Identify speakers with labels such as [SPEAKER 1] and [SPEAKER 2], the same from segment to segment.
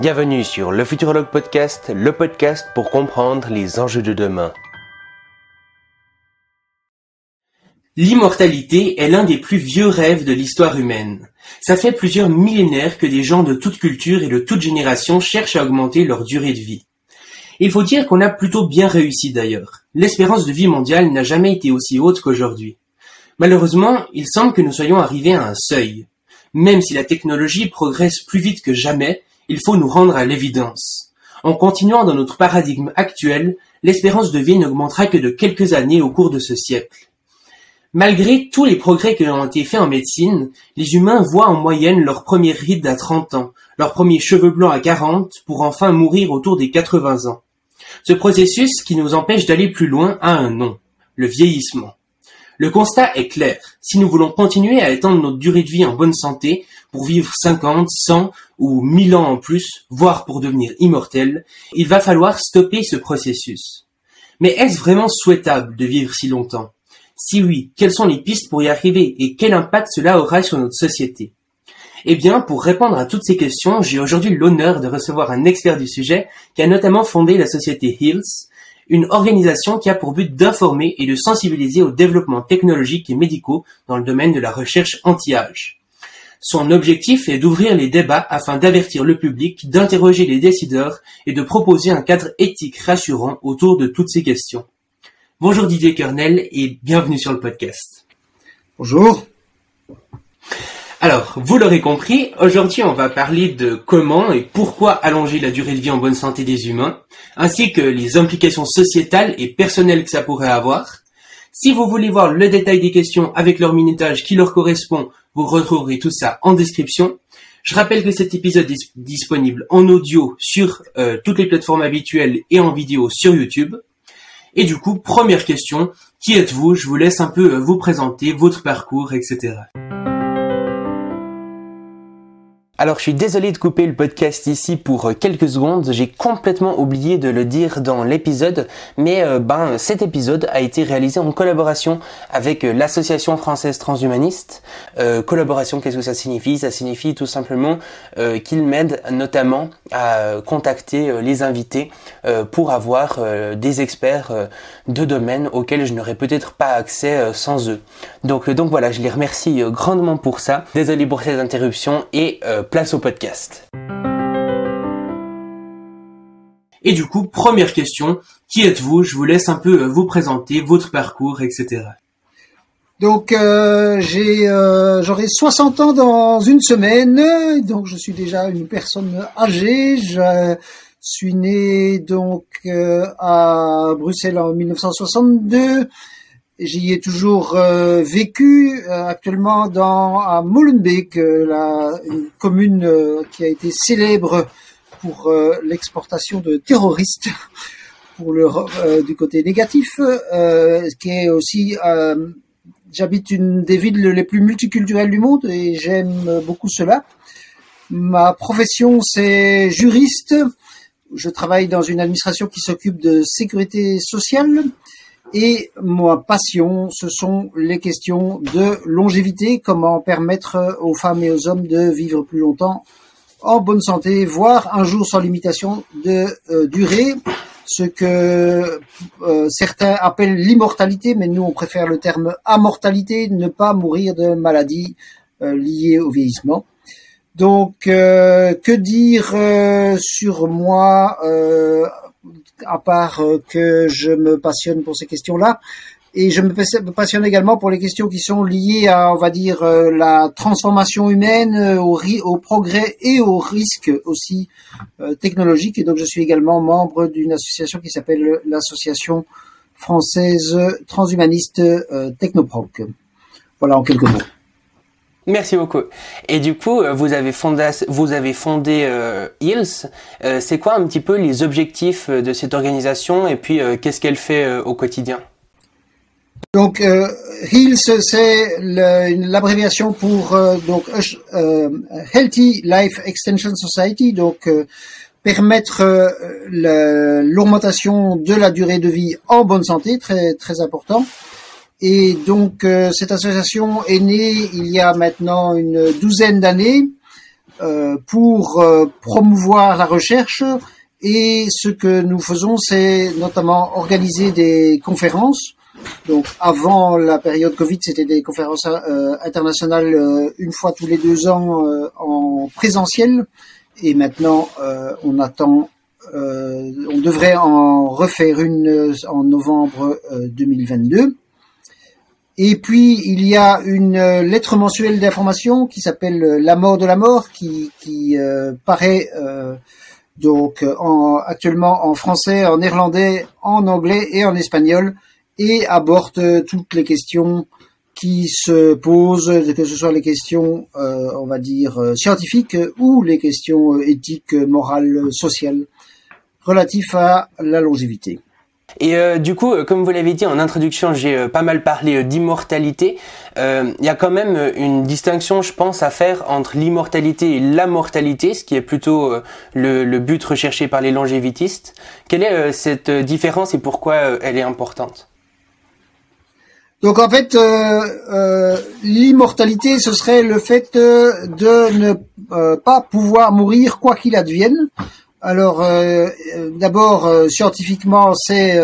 [SPEAKER 1] Bienvenue sur le Futurologue Podcast, le podcast pour comprendre les enjeux de demain. L'immortalité est l'un des plus vieux rêves de l'histoire humaine. Ça fait plusieurs millénaires que des gens de toute culture et de toute génération cherchent à augmenter leur durée de vie. Il faut dire qu'on a plutôt bien réussi d'ailleurs. L'espérance de vie mondiale n'a jamais été aussi haute qu'aujourd'hui. Malheureusement, il semble que nous soyons arrivés à un seuil. Même si la technologie progresse plus vite que jamais, il faut nous rendre à l'évidence. En continuant dans notre paradigme actuel, l'espérance de vie n'augmentera que de quelques années au cours de ce siècle. Malgré tous les progrès qui ont été faits en médecine, les humains voient en moyenne leur première ride à 30 ans, leurs premiers cheveux blancs à 40, pour enfin mourir autour des 80 ans. Ce processus qui nous empêche d'aller plus loin a un nom, le vieillissement. Le constat est clair. Si nous voulons continuer à étendre notre durée de vie en bonne santé, pour vivre 50, 100 ou 1000 ans en plus, voire pour devenir immortel, il va falloir stopper ce processus. Mais est-ce vraiment souhaitable de vivre si longtemps? Si oui, quelles sont les pistes pour y arriver et quel impact cela aura sur notre société? Eh bien, pour répondre à toutes ces questions, j'ai aujourd'hui l'honneur de recevoir un expert du sujet qui a notamment fondé la société Hills, une organisation qui a pour but d'informer et de sensibiliser aux développements technologiques et médicaux dans le domaine de la recherche anti-âge. Son objectif est d'ouvrir les débats afin d'avertir le public, d'interroger les décideurs et de proposer un cadre éthique rassurant autour de toutes ces questions. Bonjour Didier Kernel et bienvenue sur le podcast.
[SPEAKER 2] Bonjour.
[SPEAKER 1] Alors, vous l'aurez compris, aujourd'hui on va parler de comment et pourquoi allonger la durée de vie en bonne santé des humains, ainsi que les implications sociétales et personnelles que ça pourrait avoir. Si vous voulez voir le détail des questions avec leur minutage qui leur correspond, vous retrouverez tout ça en description. Je rappelle que cet épisode est disponible en audio sur euh, toutes les plateformes habituelles et en vidéo sur YouTube. Et du coup, première question, qui êtes-vous? Je vous laisse un peu euh, vous présenter votre parcours, etc. Alors je suis désolé de couper le podcast ici pour euh, quelques secondes, j'ai complètement oublié de le dire dans l'épisode, mais euh, ben cet épisode a été réalisé en collaboration avec euh, l'association française transhumaniste. collaboration, qu'est-ce que ça signifie? Ça signifie tout simplement qu'ils m'aident notamment à contacter les invités pour avoir des experts de domaines auxquels je n'aurais peut-être pas accès sans eux. Donc donc voilà, je les remercie grandement pour ça. Désolé pour ces interruptions et place au podcast. Et du coup, première question, qui êtes-vous? Je vous laisse un peu euh, vous présenter, votre parcours, etc.
[SPEAKER 2] Donc euh, j'ai euh, j'aurai 60 ans dans une semaine, donc je suis déjà une personne âgée. Je suis né donc à Bruxelles en 1962. J'y ai toujours euh, vécu euh, actuellement dans à Molenbeek, euh, la une commune qui a été célèbre pour l'exportation de terroristes pour le du côté négatif, qui est aussi j'habite une des villes les plus multiculturelles du monde et j'aime beaucoup cela. Ma profession c'est juriste. Je travaille dans une administration qui s'occupe de sécurité sociale et ma passion, ce sont les questions de longévité, comment permettre aux femmes et aux hommes de vivre plus longtemps en bonne santé, voire un jour sans limitation de euh, durée, ce que euh, certains appellent l'immortalité, mais nous on préfère le terme amortalité, ne pas mourir de maladies euh, liées au vieillissement. Donc, que dire sur moi à part euh, que je me passionne pour ces questions-là. Et je me passionne également pour les questions qui sont liées à, on va dire, euh, la transformation humaine, euh, au, progrès et au risque aussi technologique. Et donc, je suis également membre d'une association qui s'appelle l'association française transhumaniste Technoproc. Voilà en quelques mots.
[SPEAKER 1] Merci beaucoup. Et du coup, euh, vous avez fondé, vous avez fondé euh. Euh, c'est quoi un petit peu les objectifs de cette organisation et puis qu'est-ce qu'elle fait au quotidien?
[SPEAKER 2] Donc Hills, c'est l'abréviation pour donc Healthy Life Extension Society, donc permettre l'augmentation de la durée de vie en bonne santé, très très important. Et donc euh, cette association est née il y a maintenant une douzaine d'années pour promouvoir la recherche. Et ce que nous faisons, c'est notamment organiser des conférences. Donc, avant la période Covid, c'était des conférences internationales une fois tous les deux ans en présentiel. Et maintenant, on attend euh, on devrait en refaire une euh, en novembre 2022. Euh, Et puis il y a une lettre mensuelle d'information qui s'appelle La mort de la mort, qui, qui paraît donc en, actuellement en français, en néerlandais, en anglais et en espagnol, et aborde toutes les questions qui se posent, que ce soit les questions, on va dire, scientifiques ou les questions éthiques, morales, sociales relatif à la longévité.
[SPEAKER 1] Et euh, du coup, euh, comme vous l'avez dit en introduction, j'ai euh, pas mal parlé d'immortalité. Il y a quand même une distinction, je pense, à faire entre l'immortalité et la mortalité, ce qui est plutôt le, le, but recherché par les longévitistes. Quelle est cette différence et pourquoi elle est importante?
[SPEAKER 2] Donc en fait, l'immortalité, ce serait le fait de ne pas pouvoir mourir quoi qu'il advienne. Alors, euh, euh, d'abord, euh, scientifiquement, c'est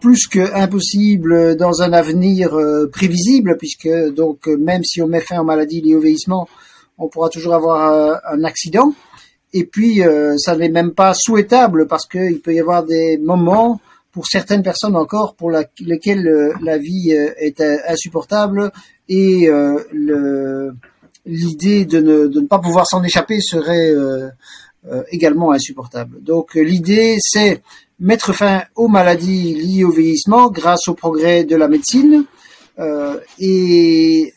[SPEAKER 2] plus que impossible dans un avenir prévisible, puisque donc même si on met fin aux maladies liées au vieillissement, on pourra toujours avoir un accident. Et puis, ça n'est même pas souhaitable parce qu'il peut y avoir des moments pour certaines personnes encore pour lesquelles la vie est insupportable et l'idée de ne, de ne, pas pouvoir s'en échapper serait euh, également insupportable. Donc euh, l'idée, c'est mettre fin aux maladies liées au vieillissement grâce au progrès de la médecine. Euh, et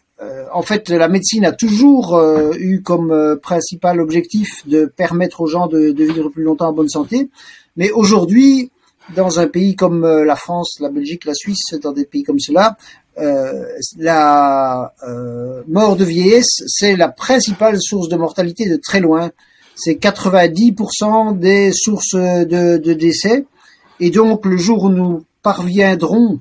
[SPEAKER 2] en fait, la médecine a toujours eu comme principal objectif de permettre aux gens de, de, vivre plus longtemps en bonne santé. Mais aujourd'hui, dans un pays comme la France, la Belgique, la Suisse, dans des pays comme cela, la mort de vieillesse, c'est la principale source de mortalité de très loin c'est 90% des sources de, décès. Et donc, le jour où nous parviendrons,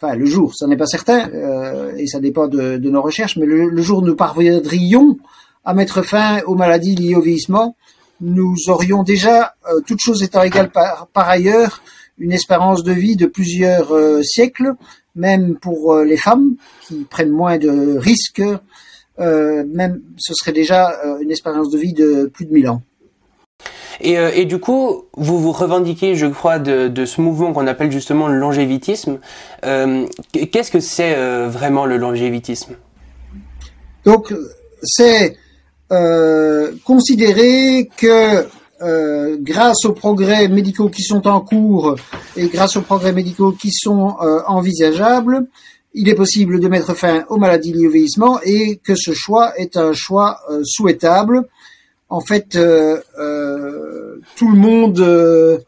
[SPEAKER 2] enfin le jour, ça n'est pas certain, euh, et ça dépend de, nos recherches, mais le, jour où nous parviendrions à mettre fin aux maladies liées au vieillissement, nous aurions déjà, euh, toutes choses étant égales par, ailleurs, une espérance de vie de plusieurs euh, siècles, même pour les femmes qui prennent moins de risques euh, même ce serait déjà euh, une expérience de vie de plus de 1000 ans.
[SPEAKER 1] Et, euh, et, du coup, vous vous revendiquez, je crois, de, de ce mouvement qu'on appelle justement le longévitisme. Euh, Qu'est-ce que c'est vraiment le longévitisme?
[SPEAKER 2] Donc, c'est euh, considérer que euh, grâce aux progrès médicaux qui sont en cours et grâce aux progrès médicaux qui sont envisageables, il est possible de mettre fin aux maladies liées au vieillissement et que ce choix est un choix euh, souhaitable. En fait, euh, euh, tout le monde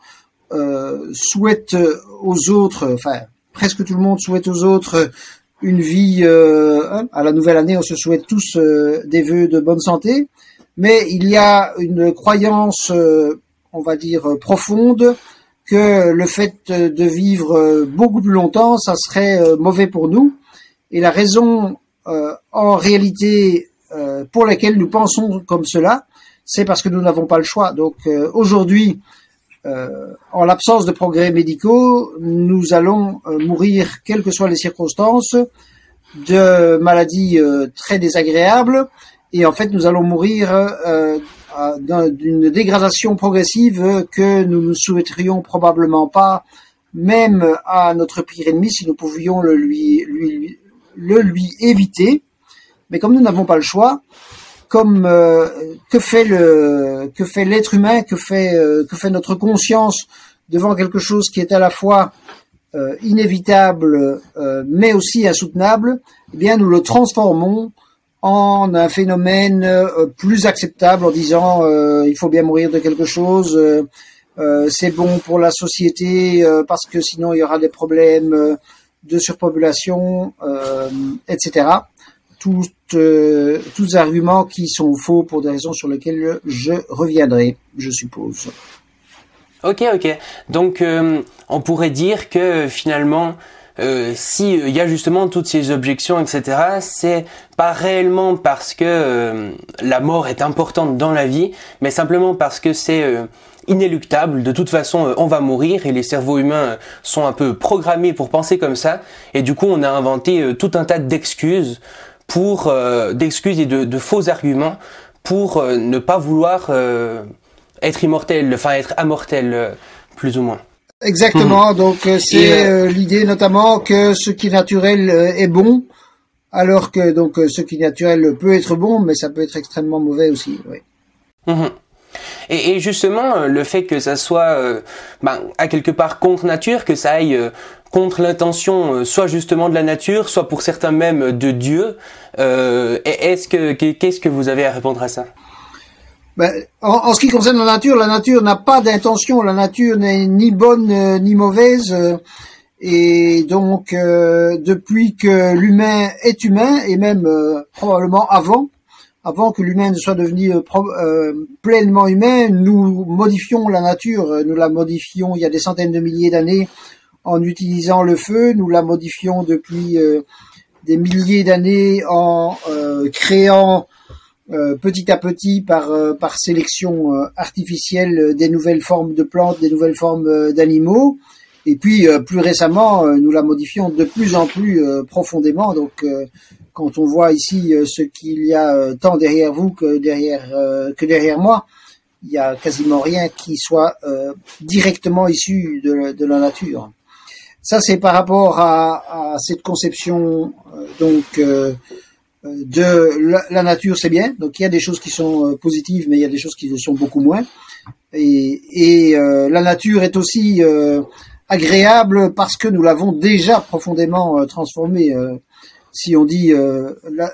[SPEAKER 2] souhaite aux autres, enfin presque tout le monde souhaite aux autres une vie. à la nouvelle année, on se souhaite tous des vœux de bonne santé, mais il y a une croyance, on va dire profonde, que le fait de vivre beaucoup plus longtemps, ça serait euh, mauvais pour nous. Et la raison euh, en réalité euh, pour laquelle nous pensons comme cela, c'est parce que nous n'avons pas le choix. Donc aujourd'hui, en l'absence de progrès médicaux, nous allons mourir, quelles que soient les circonstances, de maladies très désagréables. Et en fait, nous allons mourir d'une dégradation progressive que nous ne souhaiterions probablement pas, même à notre pire ennemi, si nous pouvions le lui, éviter. Mais comme nous n'avons pas le choix, comme euh, que fait l'être humain, que fait euh, que fait notre conscience devant quelque chose qui est à la fois euh, inévitable mais aussi insoutenable, eh bien nous le transformons en un phénomène euh, plus acceptable en disant euh, il faut bien mourir de quelque chose, euh, c'est bon pour la société parce que sinon il y aura des problèmes de surpopulation, etc. Tous, tous arguments qui sont faux pour des raisons sur lesquelles je reviendrai, je suppose.
[SPEAKER 1] Ok, ok. Donc on pourrait dire que finalement euh, si il y a justement toutes ces objections, etc., c'est pas réellement parce que la mort est importante dans la vie, mais simplement parce que c'est inéluctable. De toute façon, on va mourir et les cerveaux humains sont un peu programmés pour penser comme ça. Et du coup, on a inventé tout un tas d'excuses pour d'excuses et de, de, faux arguments pour ne pas vouloir être immortel, enfin être immortel, plus ou moins.
[SPEAKER 2] Exactement. Hmm. Donc euh, c'est euh, euh, l'idée notamment que ce qui est naturel est bon, alors que donc ce qui est naturel peut être bon, mais ça peut être extrêmement mauvais aussi. Oui.
[SPEAKER 1] Mhm. Et, justement, le fait que ça soit ben, à quelque part contre nature, que ça aille contre l'intention, soit justement de la nature, soit pour certains même de Dieu, est-ce que qu'est-ce que vous avez à répondre à ça?
[SPEAKER 2] Ben, en, ce qui concerne la nature, la nature n'a pas d'intention, la nature n'est ni bonne euh, ni mauvaise, euh, et donc euh, depuis que l'humain est humain, et même probablement avant, avant que l'humain ne soit devenu pleinement humain, nous modifions la nature, nous la modifions il y a des centaines de milliers d'années en utilisant le feu, nous la modifions depuis des milliers d'années en créant euh, petit à petit par euh, par sélection euh, artificielle des nouvelles formes de plantes, des nouvelles formes d'animaux. Et puis plus récemment, nous la modifions de plus en plus profondément. Donc quand on voit ici ce qu'il y a tant derrière vous que derrière que derrière moi, il y a quasiment rien qui soit directement issu de, de, la nature. Ça, c'est par rapport à, à cette conception donc de la, nature, c'est bien. Donc il y a des choses qui sont euh, positives, mais il y a des choses qui le sont beaucoup moins. Et, euh, la nature est aussi euh, agréable parce que nous l'avons déjà profondément transformée. si on dit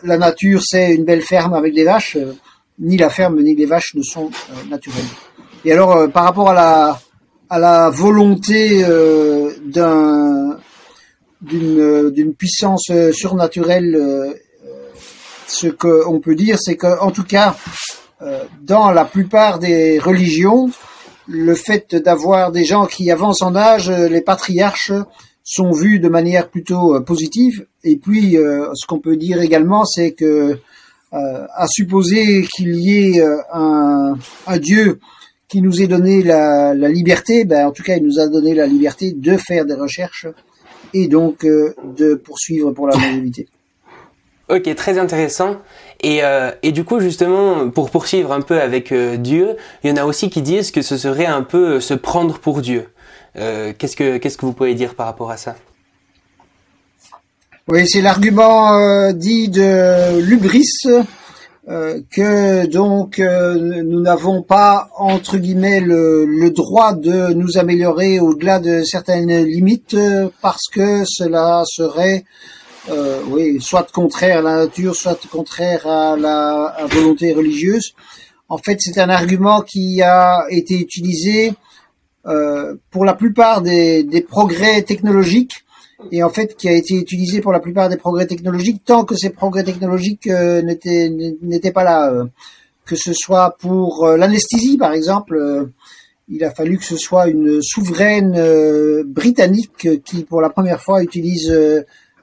[SPEAKER 2] la, nature c'est une belle ferme avec des vaches, ni la ferme ni les vaches ne sont naturelles. Et alors par rapport à la la volonté d'un d'une d'une puissance surnaturelle ce qu'on peut dire, c'est qu'en tout cas, euh, dans la plupart des religions, le fait d'avoir des gens qui avancent en âge, les patriarches, sont vus de manière plutôt euh, positive. Et puis, euh, ce qu'on peut dire également, c'est que à supposer qu'il y ait un, Dieu qui nous ait donné la, liberté, ben, en tout cas, il nous a donné la liberté de faire des recherches et donc de poursuivre pour la longévité.
[SPEAKER 1] Ok, très intéressant. Et, euh, et du coup, justement, pour poursuivre un peu avec euh, Dieu, il y en a aussi qui disent que ce serait un peu euh, se prendre pour Dieu. qu'est-ce que qu'est-ce que vous pouvez dire par rapport à ça?
[SPEAKER 2] Oui, c'est l'argument dit de Lubris que donc nous n'avons pas entre guillemets le, le, droit de nous améliorer au-delà de certaines limites parce que cela serait euh, oui, soit contraire à la nature, soit contraire à la volonté religieuse. En fait, c'est un argument qui a été utilisé euh, pour la plupart des, des, progrès technologiques et en fait qui a été utilisé pour la plupart des progrès technologiques tant que ces progrès technologiques euh, n'étaient pas là. Euh, que ce soit pour euh, l'anesthésie, par exemple, il a fallu que ce soit une souveraine britannique qui, pour la première fois, utilise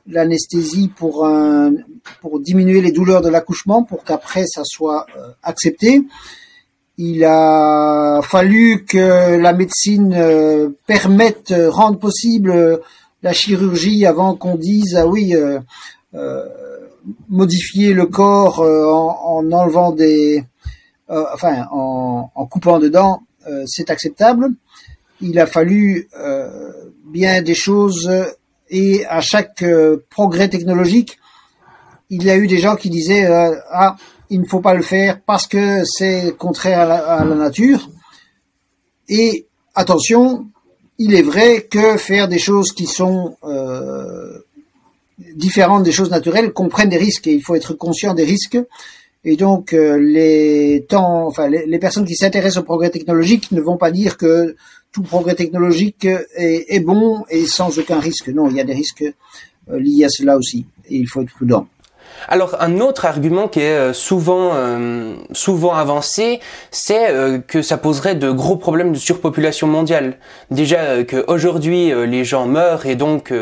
[SPEAKER 2] l'anesthésie pour un, pour diminuer les douleurs de l'accouchement pour qu'après ça soit euh, accepté. Il a fallu que la médecine euh, permette, euh, rende possible la chirurgie avant qu'on dise ah oui modifier le corps en, enlevant des enfin en, en, coupant dedans c'est acceptable. Il a fallu bien des choses et à chaque euh, progrès technologique, il y a eu des gens qui disaient euh, ah il ne faut pas le faire parce que c'est contraire à la, nature. Et attention, il est vrai que faire des choses qui sont euh, différentes des choses naturelles comprennent des risques et il faut être conscient des risques. Et donc les temps, enfin les, les personnes qui s'intéressent au progrès technologique ne vont pas dire que tout progrès technologique est, bon et sans aucun risque. Non, il y a des risques euh, liés à cela aussi il faut être prudent.
[SPEAKER 1] Alors un autre argument qui est euh, souvent euh, souvent avancé, c'est euh, que ça poserait de gros problèmes de surpopulation mondiale. Déjà qu'aujourd'hui les gens meurent et donc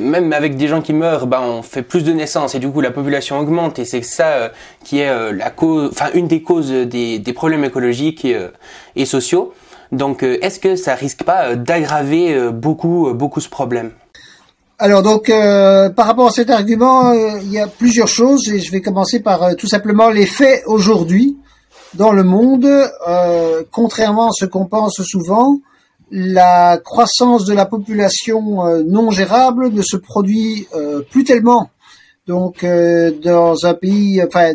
[SPEAKER 1] même avec des gens qui meurent, ben on fait plus de naissances et du coup la population augmente et c'est ça qui est la cause, enfin une des causes des, problèmes écologiques et sociaux. Donc est-ce que ça risque pas d'aggraver beaucoup beaucoup ce problème?
[SPEAKER 2] Alors donc, euh, par rapport à cet argument, euh, il y a plusieurs choses et je vais commencer par euh, tout simplement les faits aujourd'hui dans le monde. contrairement à ce qu'on pense souvent, la croissance de la population non gérable ne se produit plus tellement. Donc, dans un pays, enfin,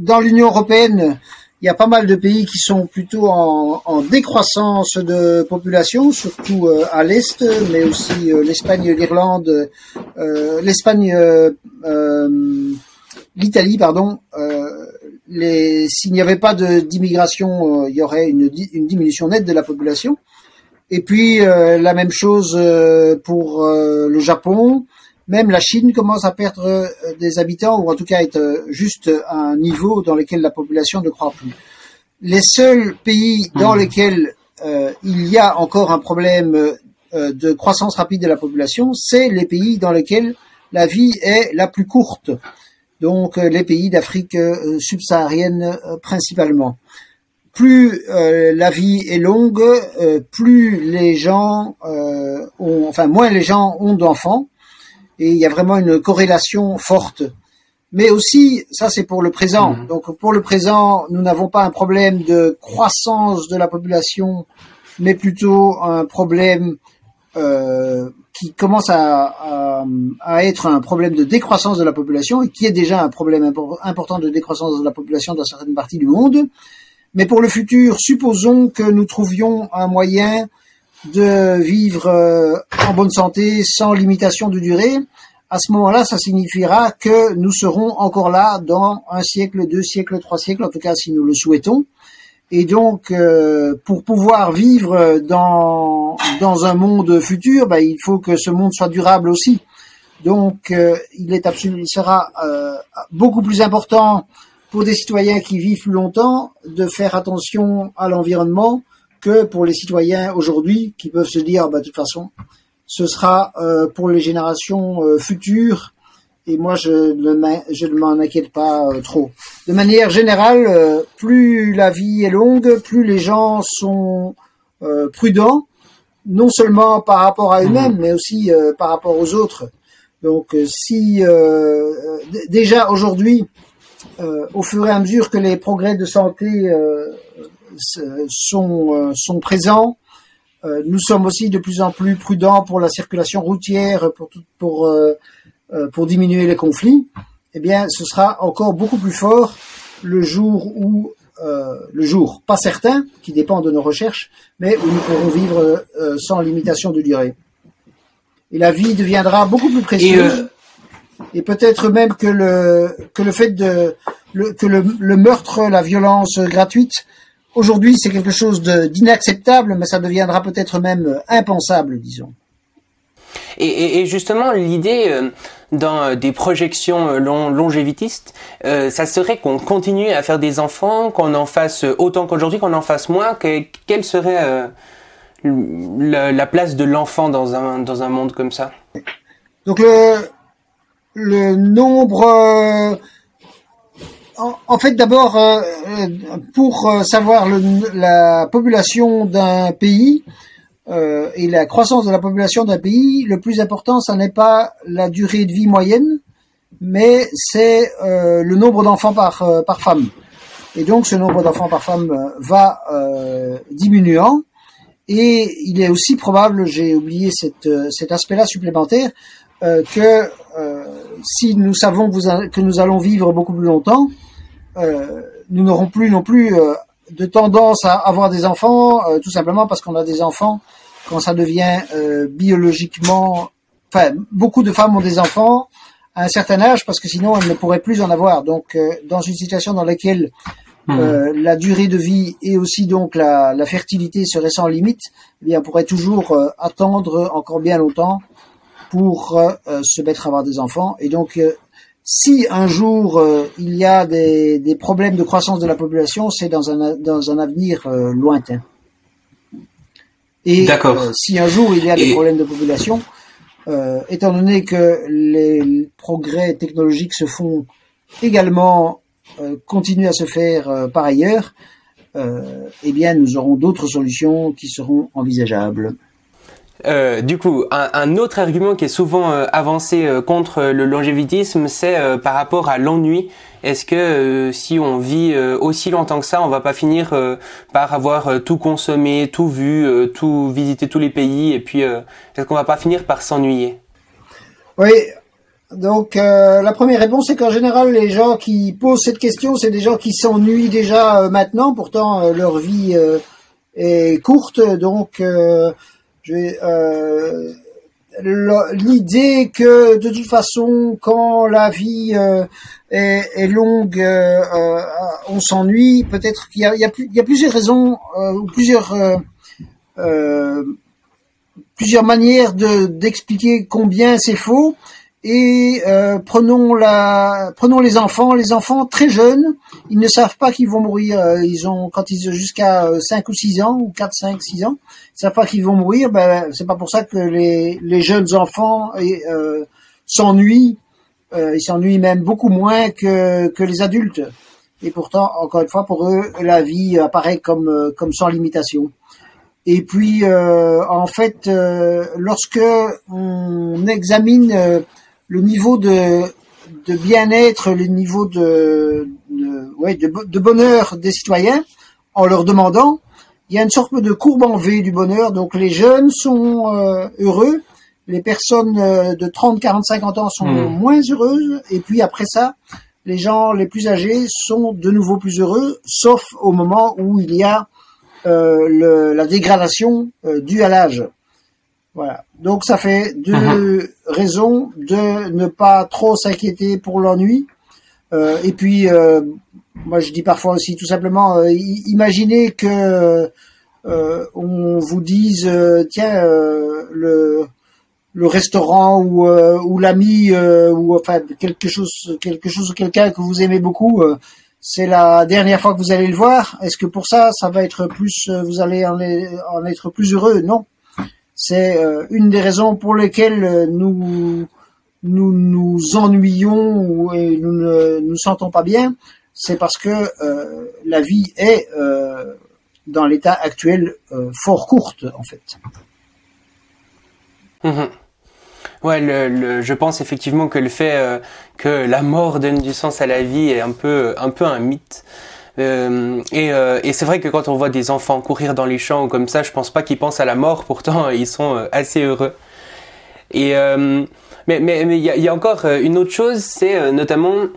[SPEAKER 2] dans l'Union européenne, il y a pas mal de pays qui sont plutôt en, en décroissance de population, surtout euh, à l'est, mais aussi euh, l'Espagne, l'Irlande, euh, l'Espagne, l'Italie, pardon. S'il n'y avait pas d'immigration, il y aurait une, une, diminution nette de la population. Et puis la même chose pour le Japon, même la Chine commence à perdre euh, des habitants, ou en tout cas être euh, juste à un niveau dans lequel la population ne croît plus. Les seuls pays dans hmm. lesquels euh, il y a encore un problème de croissance rapide de la population, c'est les pays dans lesquels la vie est la plus courte. Donc les pays d'Afrique subsaharienne principalement. Plus la vie est longue, plus les gens ont, enfin moins les gens ont d'enfants, et il y a vraiment une corrélation forte. Mais aussi, ça c'est pour le présent. Mhm. Donc pour le présent, nous n'avons pas un problème de croissance de la population, mais plutôt un problème euh, qui commence à, à, à, être un problème de décroissance de la population et qui est déjà un problème important de décroissance de la population dans certaines parties du monde. Mais pour le futur, supposons que nous trouvions un moyen de vivre euh, en bonne santé sans limitation de durée, à ce moment-là, ça signifiera que nous serons encore là dans un siècle, deux siècles, trois siècles, en tout cas si nous le souhaitons. Et donc, euh, pour pouvoir vivre dans dans un monde futur, bah, il faut que ce monde soit durable aussi. Donc, euh, il est absolument, il sera beaucoup plus important pour des citoyens qui vivent plus longtemps de faire attention à l'environnement, que pour les citoyens aujourd'hui qui peuvent se dire, bah, de toute façon, ce sera euh, pour les générations euh, futures et moi je ne m'en inquiète pas euh, trop. De manière générale, plus la vie est longue, plus les gens sont prudents, non seulement par rapport à eux-mêmes, mmh. mais aussi par rapport aux autres. Donc si déjà aujourd'hui, au fur et à mesure que les progrès de santé sont, euh, sont présents. Euh, nous sommes aussi de plus en plus prudents pour la circulation routière, pour, pour, euh, pour diminuer les conflits. Eh bien, ce sera encore beaucoup plus fort le jour où le jour, pas certain, qui dépend de nos recherches, mais où nous pourrons vivre sans limitation de durée. Et la vie deviendra beaucoup plus précieuse. Et, peut-être même que le que le fait de que le, meurtre, la violence gratuite Aujourd'hui, c'est quelque chose d'inacceptable, mais ça deviendra peut-être même euh, impensable, disons.
[SPEAKER 1] Et, justement, l'idée euh, dans euh, des projections longévitistes, ça serait qu'on continue à faire des enfants, qu'on en fasse autant qu'aujourd'hui, qu'on en fasse moins. quelle serait la, place de l'enfant dans un, dans un monde comme ça?
[SPEAKER 2] Donc le, le nombre en, fait, d'abord, euh, euh, pour euh, savoir la population d'un pays et la croissance de la population d'un pays, le plus important, ce n'est pas la durée de vie moyenne, mais c'est le nombre d'enfants par, femme. Et donc, ce nombre d'enfants par femme va diminuant. Et il est aussi probable, j'ai oublié cet aspect-là supplémentaire, que si nous savons que nous allons vivre beaucoup plus longtemps, nous n'aurons plus non plus euh, de tendance à avoir des enfants, euh, tout simplement parce qu'on a des enfants quand ça devient biologiquement. Enfin, beaucoup de femmes ont des enfants à un certain âge parce que sinon elles ne pourraient plus en avoir. Donc, dans une situation dans laquelle hmm. la durée de vie et aussi donc la, la fertilité serait sans limite, eh bien, on pourrait toujours attendre encore bien longtemps pour se mettre à avoir des enfants. Et donc, si un jour il y a des, des, problèmes de croissance de la population, c'est dans un, dans un avenir lointain. Et si un jour il y a des problèmes de population, étant donné que les progrès technologiques se font également euh, continue à se faire euh, par ailleurs, euh, eh bien, nous aurons d'autres solutions qui seront envisageables.
[SPEAKER 1] Du coup, un, autre argument qui est souvent avancé contre le longévitisme, c'est par rapport à l'ennui. Est-ce que si on vit aussi longtemps que ça, on va pas finir par avoir tout consommé, tout vu, tout visité tous les pays, et puis est-ce qu'on va pas finir par s'ennuyer?
[SPEAKER 2] Oui, donc euh, la première réponse c'est qu'en général les gens qui posent cette question c'est des gens qui s'ennuient déjà euh, maintenant. Pourtant euh, leur vie est courte. Donc l'idée que de toute façon quand la vie est, longue on s'ennuie peut-être qu'il y a, y a, plusieurs raisons ou plusieurs plusieurs manières de d'expliquer combien c'est faux et euh, prenons la, prenons les enfants. Les enfants très jeunes, ils ne savent pas qu'ils vont mourir. Euh, ils ont quand ils ont jusqu'à 5 euh, ou 6 ans ou 4, 5, 6 ans, ils savent pas qu'ils vont mourir. Ben c'est pas pour ça que les, les jeunes enfants euh, s'ennuient. ils s'ennuient même beaucoup moins que que les adultes. Et pourtant, encore une fois, pour eux, la vie apparaît comme comme sans limitation. Et puis, en fait, lorsque on examine le niveau de, de bien-être, le niveau de, de, ouais, de, de, bonheur des citoyens en leur demandant. Il y a une sorte de courbe en V du bonheur. Donc les jeunes sont euh, heureux, les personnes euh, de 30, 40, 50 ans sont hmm. moins heureuses. Et puis après ça, les gens les plus âgés sont de nouveau plus heureux, sauf au moment où il y a euh, le, la dégradation euh, due à l'âge. Voilà. Donc ça fait deux uh-huh. raisons de ne pas trop s'inquiéter pour l'ennui. Euh, et puis, euh, moi je dis parfois aussi tout simplement, euh, imaginez que euh, on vous dise, tiens, le le restaurant ou, ou l'ami ou enfin quelque chose, quelque chose ou quelqu'un que vous aimez beaucoup, c'est la dernière fois que vous allez le voir. Est-ce que pour ça, ça va être plus, vous allez en, en être plus heureux? Non c'est euh, une des raisons pour lesquelles euh, nous nous ennuyons et nous ne nous sentons pas bien. C'est parce que euh, la vie est dans l'état actuel fort courte en fait.
[SPEAKER 1] Ouais, le, je pense effectivement que le fait que la mort donne du sens à la vie est un peu un mythe. Euh, et, euh, et c'est vrai que quand on voit des enfants courir dans les champs ou comme ça, je pense pas qu'ils pensent à la mort. Pourtant, ils sont euh, assez heureux. Et mais mais il y a, y a, encore une autre chose, c'est notamment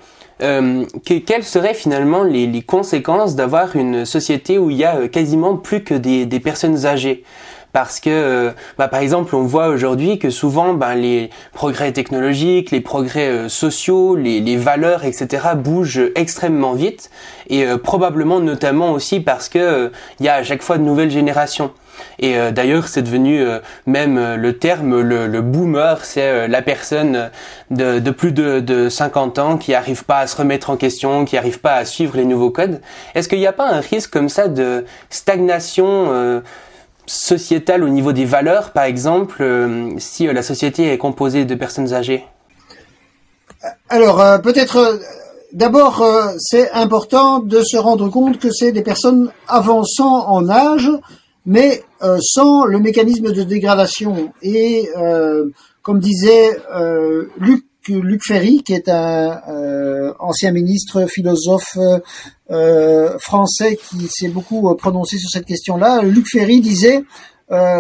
[SPEAKER 1] euh, que, quelles seraient finalement les, les conséquences d'avoir une société où il y a quasiment plus que des, des personnes âgées? Parce que euh, bah, par exemple on voit aujourd'hui que souvent ben, les progrès technologiques, les progrès euh, sociaux, les, valeurs etc bougent extrêmement vite et euh, probablement notamment aussi parce que il y a à chaque fois de nouvelles générations. Et d'ailleurs, c'est devenu même le terme, le, le boomer, c'est la personne de, de, plus de, de 50 ans qui arrive pas à se remettre en question, qui arrive pas à suivre les nouveaux codes. Est-ce qu'il n'y a pas un risque comme ça de stagnation sociétal au niveau des valeurs, par exemple, euh, si euh, la société est composée de personnes âgées?
[SPEAKER 2] Alors, euh, peut-être, d'abord, c'est important de se rendre compte que c'est des personnes avançant en âge, mais sans le mécanisme de dégradation. Et, comme disait Luc Luc Ferry, qui est un euh, ancien ministre, philosophe euh, français qui s'est beaucoup euh, prononcé sur cette question-là. Luc Ferry disait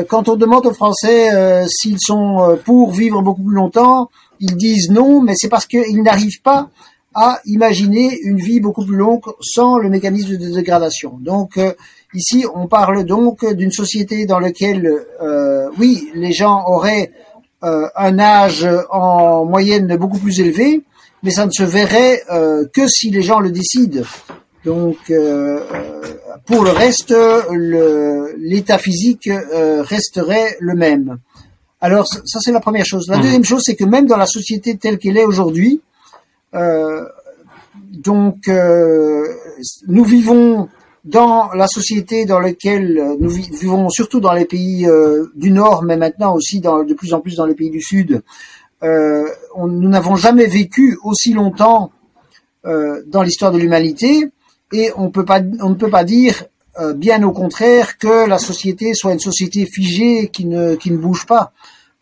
[SPEAKER 2] quand on demande aux Français s'ils sont pour vivre beaucoup plus longtemps, ils disent non, mais c'est parce qu'ils n'arrivent pas à imaginer une vie beaucoup plus longue sans le mécanisme de dégradation. Donc ici, on parle donc d'une société dans laquelle, oui, les gens auraient euh, un âge en moyenne beaucoup plus élevé, mais ça ne se verrait euh, que si les gens le décident. Donc, euh, pour le reste, l'état physique resterait le même. Alors, ça c'est la première chose. La mmh. deuxième chose, c'est que même dans la société telle qu'elle est aujourd'hui, donc, nous vivons dans la société dans laquelle nous vivons, surtout dans les pays du Nord, mais maintenant aussi de plus en plus dans les pays du Sud, on, nous n'avons jamais vécu aussi longtemps dans l'histoire de l'humanité et on, ne peut pas dire euh, bien au contraire que la société soit une société figée qui ne, bouge pas.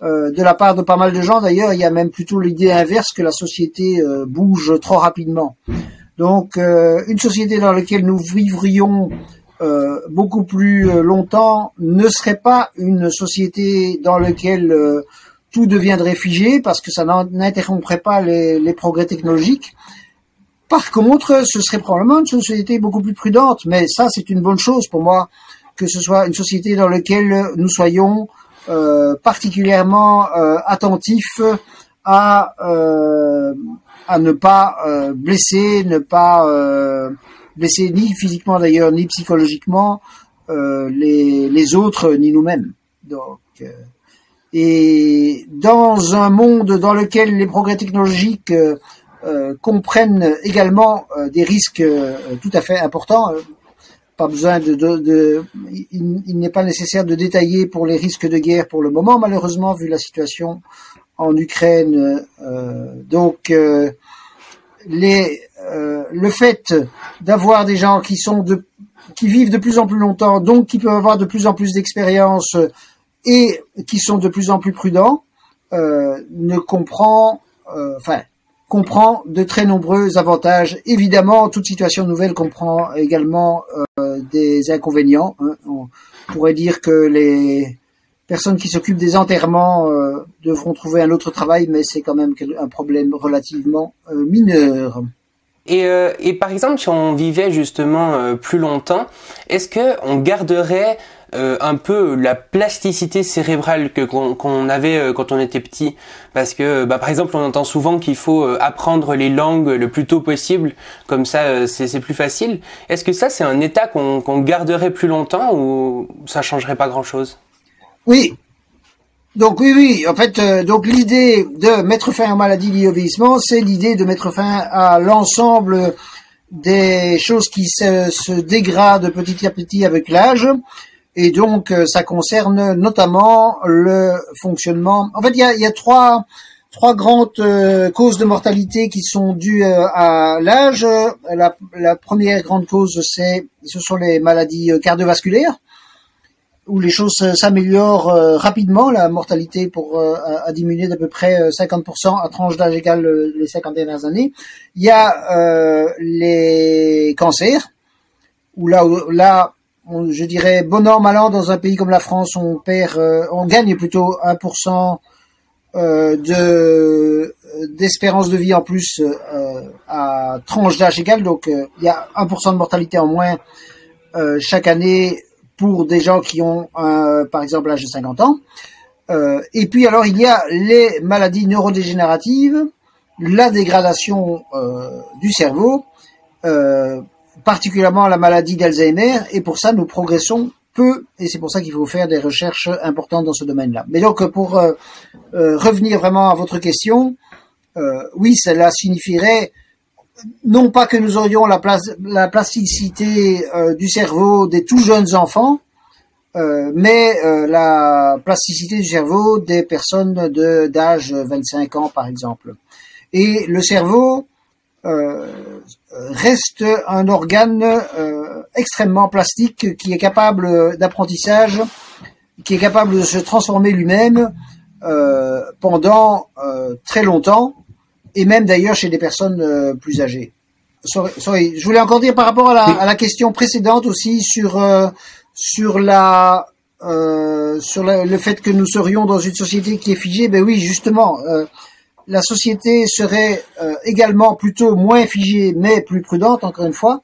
[SPEAKER 2] Euh, de la part de pas mal de gens d'ailleurs, il y a même plutôt l'idée inverse que la société euh, bouge trop rapidement. Donc une société dans laquelle nous vivrions beaucoup plus longtemps ne serait pas une société dans laquelle tout deviendrait figé parce que ça n'interromprait pas les, les progrès technologiques. Par contre, ce serait probablement une société beaucoup plus prudente, mais ça c'est une bonne chose pour moi, que ce soit une société dans laquelle nous soyons euh, particulièrement euh, attentifs à, euh, à ne pas euh, blesser, ne pas euh, blesser ni physiquement d'ailleurs, ni psychologiquement les, les autres, ni nous-mêmes. Donc, et dans un monde dans lequel les progrès technologiques euh, comprennent également euh, des risques euh, tout à fait importants. Pas besoin de, de, de il, n'est pas nécessaire de détailler pour les risques de guerre pour le moment, malheureusement, vu la situation en Ukraine. donc, les, le fait d'avoir des gens qui sont de, qui vivent de plus en plus longtemps, donc qui peuvent avoir de plus en plus d'expérience et qui sont de plus en plus prudents, ne comprend, enfin, comprend de très nombreux avantages. Évidemment, toute situation nouvelle comprend également euh, des inconvénients. Hein. On pourrait dire que les personnes qui s'occupent des enterrements euh, devront trouver un autre travail, mais c'est quand même un problème relativement euh, mineur.
[SPEAKER 1] Et, et, par exemple, si on vivait justement plus longtemps, est-ce que on garderait euh, un peu la plasticité cérébrale que qu'on avait euh, quand on était petit? Parce que bah, par exemple on entend souvent qu'il faut euh, apprendre les langues le plus tôt possible. Comme ça c'est plus facile. Est-ce que ça c'est un état qu'on qu'on garderait plus longtemps ou ça changerait pas grand chose
[SPEAKER 2] oui donc oui oui en fait donc l'idée de mettre fin aux maladies liées au vieillissement c'est l'idée de mettre fin à l'ensemble des choses qui se, dégradent petit à petit avec l'âge et donc, euh, ça concerne notamment le fonctionnement. En fait, il y a, trois, grandes euh, causes de mortalité qui sont dues euh, à l'âge. La, la, première grande cause, c'est, ce sont les maladies cardiovasculaires, où les choses s'améliorent rapidement. La mortalité pour a, diminué d'à peu près 50% à tranche d'âge égale les 50 dernières années. Il y a les cancers, où là, là je dirais, bon an, mal an, dans un pays comme la France, on perd, euh, on gagne plutôt 1% euh, de d'espérance de vie en plus euh, à tranche d'âge égale. Donc, il y a 1% de mortalité en moins chaque année pour des gens qui ont, par exemple, l'âge de 50 ans. et puis, alors, il y a les maladies neurodégénératives, la dégradation du cerveau, particulièrement la maladie d'Alzheimer, et pour ça nous progressons peu, et c'est pour ça qu'il faut faire des recherches importantes dans ce domaine-là. Mais donc pour euh, euh, revenir vraiment à votre question, euh, oui, cela signifierait non pas que nous aurions la, place, la plasticité du cerveau des tout jeunes enfants, mais la plasticité du cerveau des personnes de d'âge 25 ans par exemple. Et le cerveau, reste un organe euh, extrêmement plastique qui est capable d'apprentissage, qui est capable de se transformer lui-même euh, pendant euh, très longtemps, et même d'ailleurs chez des personnes plus âgées. Sorry, je voulais encore dire par rapport à la, à la question précédente aussi sur sur la sur le fait que nous serions dans une société qui est figée. Ben oui, justement la société serait euh, également plutôt moins figée, mais plus prudente, encore une fois,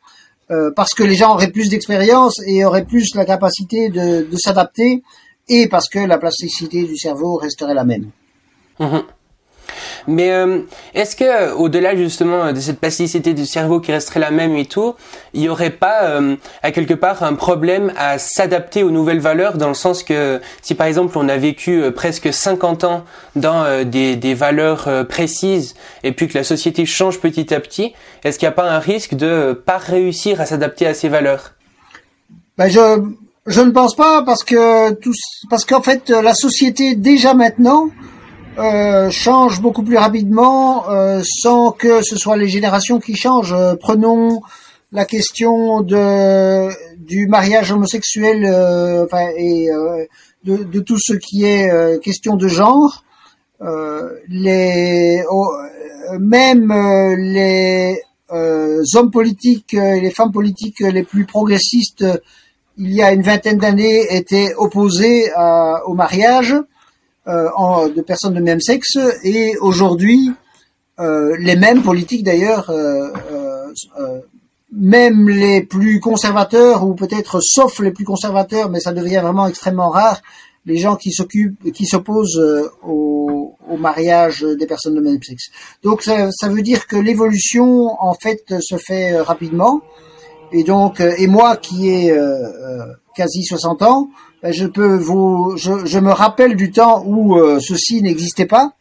[SPEAKER 2] euh, parce que les gens auraient plus d'expérience et auraient plus la capacité de, s'adapter, et parce que la plasticité du cerveau resterait la même.
[SPEAKER 1] Mhm. Mais euh, est-ce que au-delà justement de cette plasticité du cerveau qui resterait la même et tout, il y aurait pas euh, à quelque part un problème à s'adapter aux nouvelles valeurs dans le sens que si par exemple on a vécu presque 50 ans dans des, des valeurs précises et puis que la société change petit à petit, est-ce qu'il n'y a pas un risque de pas réussir à s'adapter à ces valeurs?
[SPEAKER 2] Ben je je ne pense pas parce que tout, parce qu'en fait la société déjà maintenant euh, change beaucoup plus rapidement euh, sans que ce soit les générations qui changent. Euh, prenons la question du mariage homosexuel et de, tout ce qui est question de genre. les oh, même les hommes politiques et les femmes politiques les plus progressistes il y a une vingtaine d'années étaient opposés au mariage en, de personnes de même sexe et aujourd'hui euh, les mêmes politiques d'ailleurs euh, même les plus conservateurs ou peut-être sauf les plus conservateurs mais ça devient vraiment extrêmement rare les gens qui s'occupent qui s'opposent au, au, mariage des personnes de même sexe. Donc ça, ça veut dire que l'évolution en fait se fait rapidement et donc, euh, et moi qui ai euh, euh, quasi 60 ans, ben, je peux vous, je, je, me rappelle du temps où ceci n'existait pas.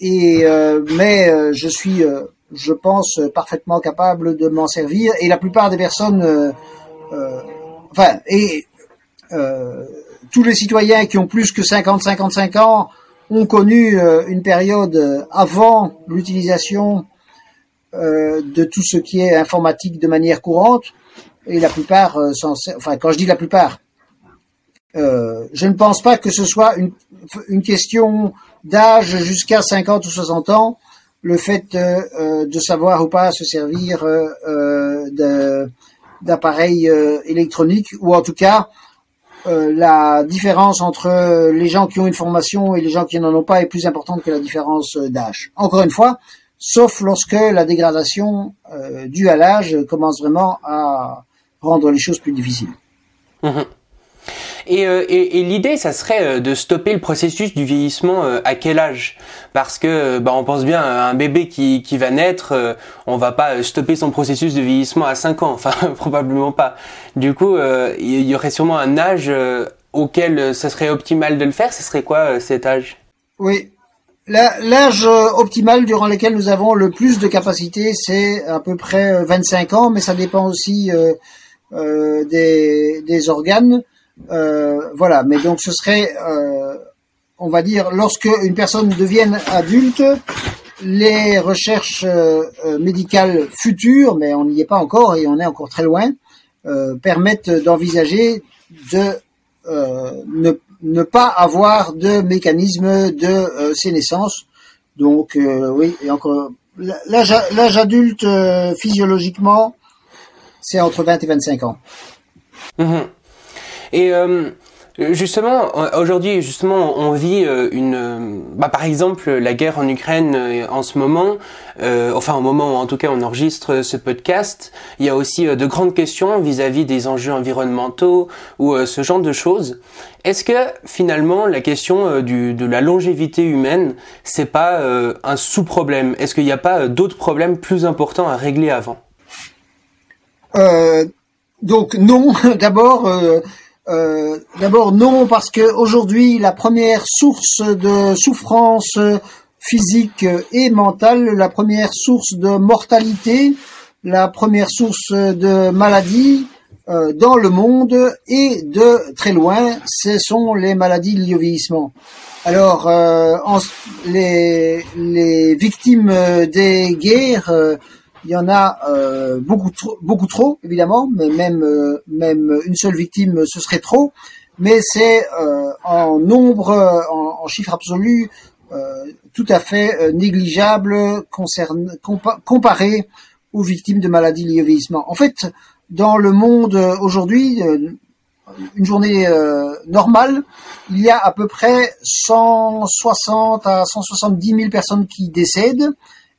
[SPEAKER 2] Et mais je suis, je pense, parfaitement capable de m'en servir. Et la plupart des personnes, enfin, et tous les citoyens qui ont plus que 50-55 ans ont connu une période avant l'utilisation de tout ce qui est informatique de manière courante, et la plupart, euh, enfin quand je dis la plupart, euh, je ne pense pas que ce soit une, une question d'âge jusqu'à 50 ou 60 ans, le fait de savoir ou pas se servir d'appareils électroniques, ou en tout cas la différence entre les gens qui ont une formation et les gens qui n'en ont pas est plus importante que la différence d'âge. Encore une fois, sauf lorsque la dégradation euh, due à l'âge commence vraiment à rendre les choses plus difficiles.
[SPEAKER 1] Mhm. Euh, et, et, l'idée, ça serait euh, de stopper le processus du vieillissement à quel âge? Parce que, bah, on pense bien, un bébé qui, qui va naître, on va pas stopper son processus de vieillissement à 5 ans, enfin probablement pas. Du coup, il y aurait sûrement un âge auquel ça serait optimal de le faire. Ce serait quoi cet âge?
[SPEAKER 2] Oui, L'âge optimal durant lequel nous avons le plus de capacité, c'est à peu près 25 ans, mais ça dépend aussi euh, euh, des, des, organes. Euh, voilà, mais donc ce serait, euh, on va dire, lorsque une personne devienne adulte, les recherches euh, médicales futures, mais on n'y est pas encore et on est encore très loin, permettent d'envisager de ne ne pas avoir de mécanisme de euh, sénescence. Donc euh, oui, et encore l'âge adulte euh, physiologiquement, c'est entre 20 et 25 ans.
[SPEAKER 1] Mhm. Euh, justement, aujourd'hui, justement, on vit euh, une, euh, bah, par exemple, la guerre en Ukraine en ce moment. enfin, au moment où, en tout cas, on enregistre ce podcast, il y a aussi de grandes questions vis-à-vis des enjeux environnementaux ou ce genre de choses. Est-ce que finalement, la question du, de la longévité humaine, c'est pas un sous-problème? Est-ce qu'il n'y a pas d'autres problèmes plus importants à régler avant?
[SPEAKER 2] Donc non. D'abord euh, d'abord non parce que aujourd'hui la première source de souffrance physique et mentale, la première source de mortalité, la première source de maladie euh, dans le monde et de très loin, ce sont les maladies liées au vieillissement. Alors, euh, les, les, victimes des guerres il y en a euh, beaucoup trop, beaucoup trop évidemment, mais même euh, même une seule victime ce serait trop. Mais c'est euh, en nombre, en, en chiffre absolu, tout à fait négligeable concerne, comparé aux victimes de maladies liées au vieillissement. En fait, dans le monde aujourd'hui, une journée normale, il y a à peu près 160 à 170 000 personnes qui décèdent,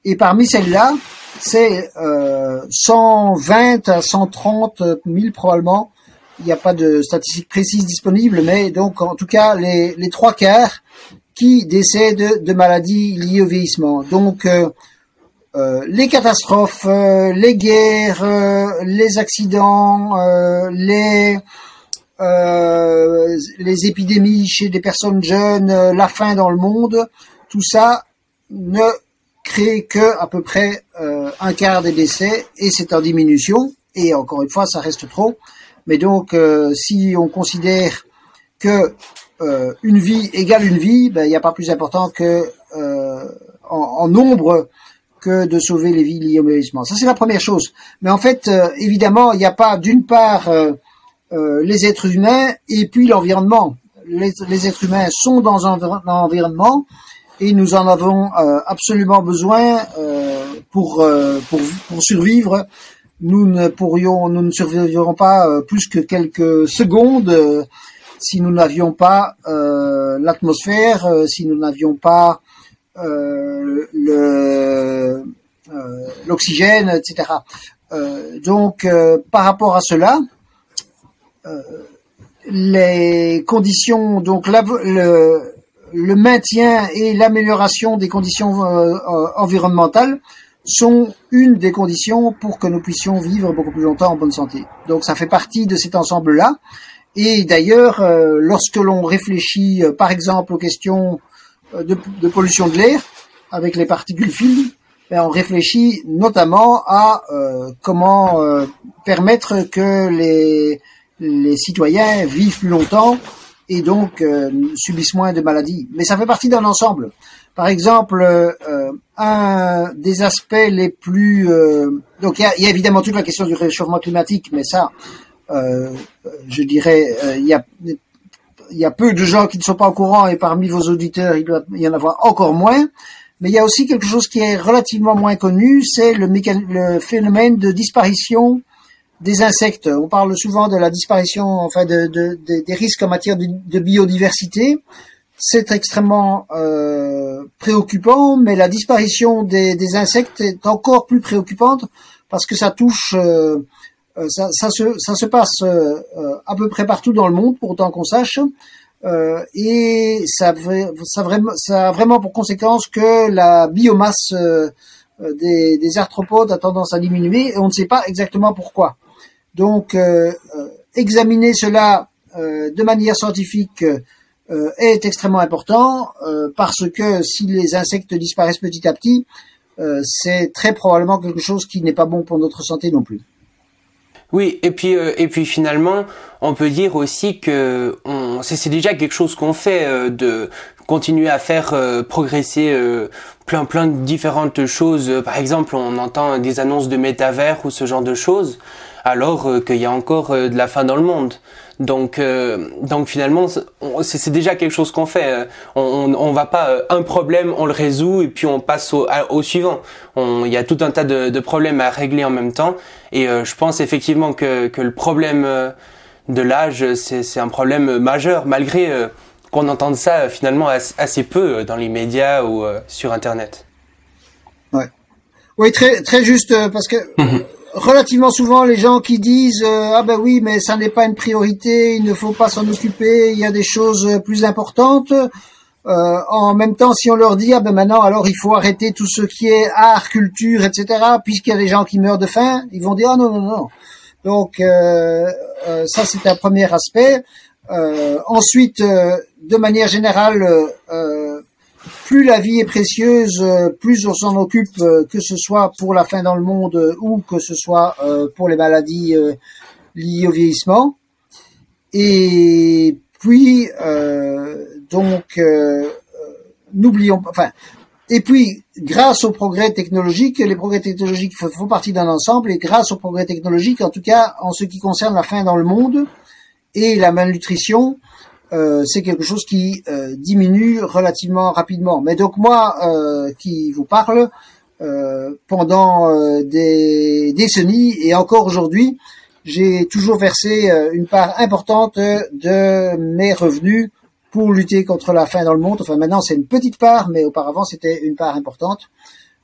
[SPEAKER 2] et parmi celles-là, c'est euh, 120 à 130 000 probablement. Il n'y a pas de statistiques précises disponibles, mais donc en tout cas les, trois quarts qui décèdent de maladies liées au vieillissement. Donc euh, les catastrophes, euh, les guerres, euh, les accidents, les les épidémies chez des personnes jeunes, la faim dans le monde, tout ça ne crée que à peu près un quart des décès et c'est en diminution. Et encore une fois, ça reste trop. Mais donc, si on considère que une vie égale une vie, ben, il n'y a pas plus important que en, en, nombre que de sauver les vies liées au vieillissement. Ça, c'est la première chose. Mais en fait, euh, évidemment, il n'y a pas d'une part euh, euh, les êtres humains et puis l'environnement. Les, les, êtres humains sont dans un, environnement et nous en avons absolument besoin pour, pour, pour survivre. Nous ne pourrions, nous ne survivrons pas plus que quelques secondes si nous n'avions pas l'atmosphère, si nous n'avions pas euh, euh, l'oxygène, etc. Euh, donc, par rapport à cela, les conditions, donc le, le maintien et l'amélioration des conditions environnementales sont une des conditions pour que nous puissions vivre beaucoup plus longtemps en bonne santé. Donc ça fait partie de cet ensemble-là. Et d'ailleurs, lorsque l'on réfléchit, par exemple, aux questions euh, de, pollution de l'air avec les particules fines, ben, on réfléchit notamment à euh, comment euh, permettre que les citoyens vivent plus longtemps et donc subissent moins de maladies. Mais ça fait partie d'un ensemble. Par exemple, un des aspects les plus... donc il y a, évidemment toute la question du réchauffement climatique, mais ça, je dirais, il y a peu de gens qui ne sont pas au courant et parmi vos auditeurs, il doit y en avoir encore moins. Mais il y a aussi quelque chose qui est relativement moins connu, c'est le, phénomène de disparition des insectes. On parle souvent de la disparition, enfin, de, de, des risques en matière de, biodiversité. C'est extrêmement euh, préoccupant, mais la disparition des, insectes est encore plus préoccupante parce que ça touche euh, euh, ça, se, passe à peu près partout dans le monde, pour autant qu'on sache. Et ça, a vraiment pour conséquence que la biomasse des, arthropodes a tendance à diminuer et on ne sait pas exactement pourquoi. Donc, examiner cela de manière scientifique est extrêmement important parce que si les insectes disparaissent petit à petit, c'est très probablement quelque chose qui n'est pas bon pour notre santé non plus.
[SPEAKER 1] Oui, et puis euh, et puis finalement, on peut dire aussi que c'est déjà quelque chose qu'on fait euh, de continuer à faire euh, progresser plein plein de différentes choses. Par exemple, on entend des annonces de métavers ou ce genre de choses, alors qu'il y a encore de la fin dans le monde. Donc, euh, donc finalement, c'est déjà quelque chose qu'on fait. Euh, on, on, va pas euh, un problème, on le résout et puis on passe au, au suivant. Il y a tout un tas de, de, problèmes à régler en même temps. Et je pense effectivement que, que le problème de l'âge, c'est un problème majeur, malgré qu'on entende ça finalement assez peu dans les médias ou sur Internet.
[SPEAKER 2] Ouais. Oui, très très juste parce que. Mhm relativement souvent les gens qui disent euh, ah ben oui mais ça n'est pas une priorité, il ne faut pas s'en occuper, il y a des choses plus importantes. Euh, en même temps, si on leur dit ah ben maintenant alors il faut arrêter tout ce qui est art, culture, etc. Puisqu'il y a des gens qui meurent de faim, ils vont dire ah non non non. Donc euh, ça c'est un premier aspect. Ensuite, de manière générale, plus la vie est précieuse, euh, plus on s'en occupe, euh, que ce soit pour la faim dans le monde euh, ou que ce soit pour les maladies liées au vieillissement. Et puis, donc, n'oublions pas, enfin, et puis, grâce aux progrès technologiques, les progrès technologiques font partie d'un ensemble, et grâce aux progrès technologiques, en tout cas en ce qui concerne la faim dans le monde et la malnutrition, euh, c'est quelque chose qui euh, diminue relativement rapidement. Mais donc moi, euh, qui vous parle, pendant des décennies et encore aujourd'hui, j'ai toujours versé une part importante de mes revenus pour lutter contre la faim dans le monde. Enfin maintenant c'est une petite part, mais auparavant c'était une part importante.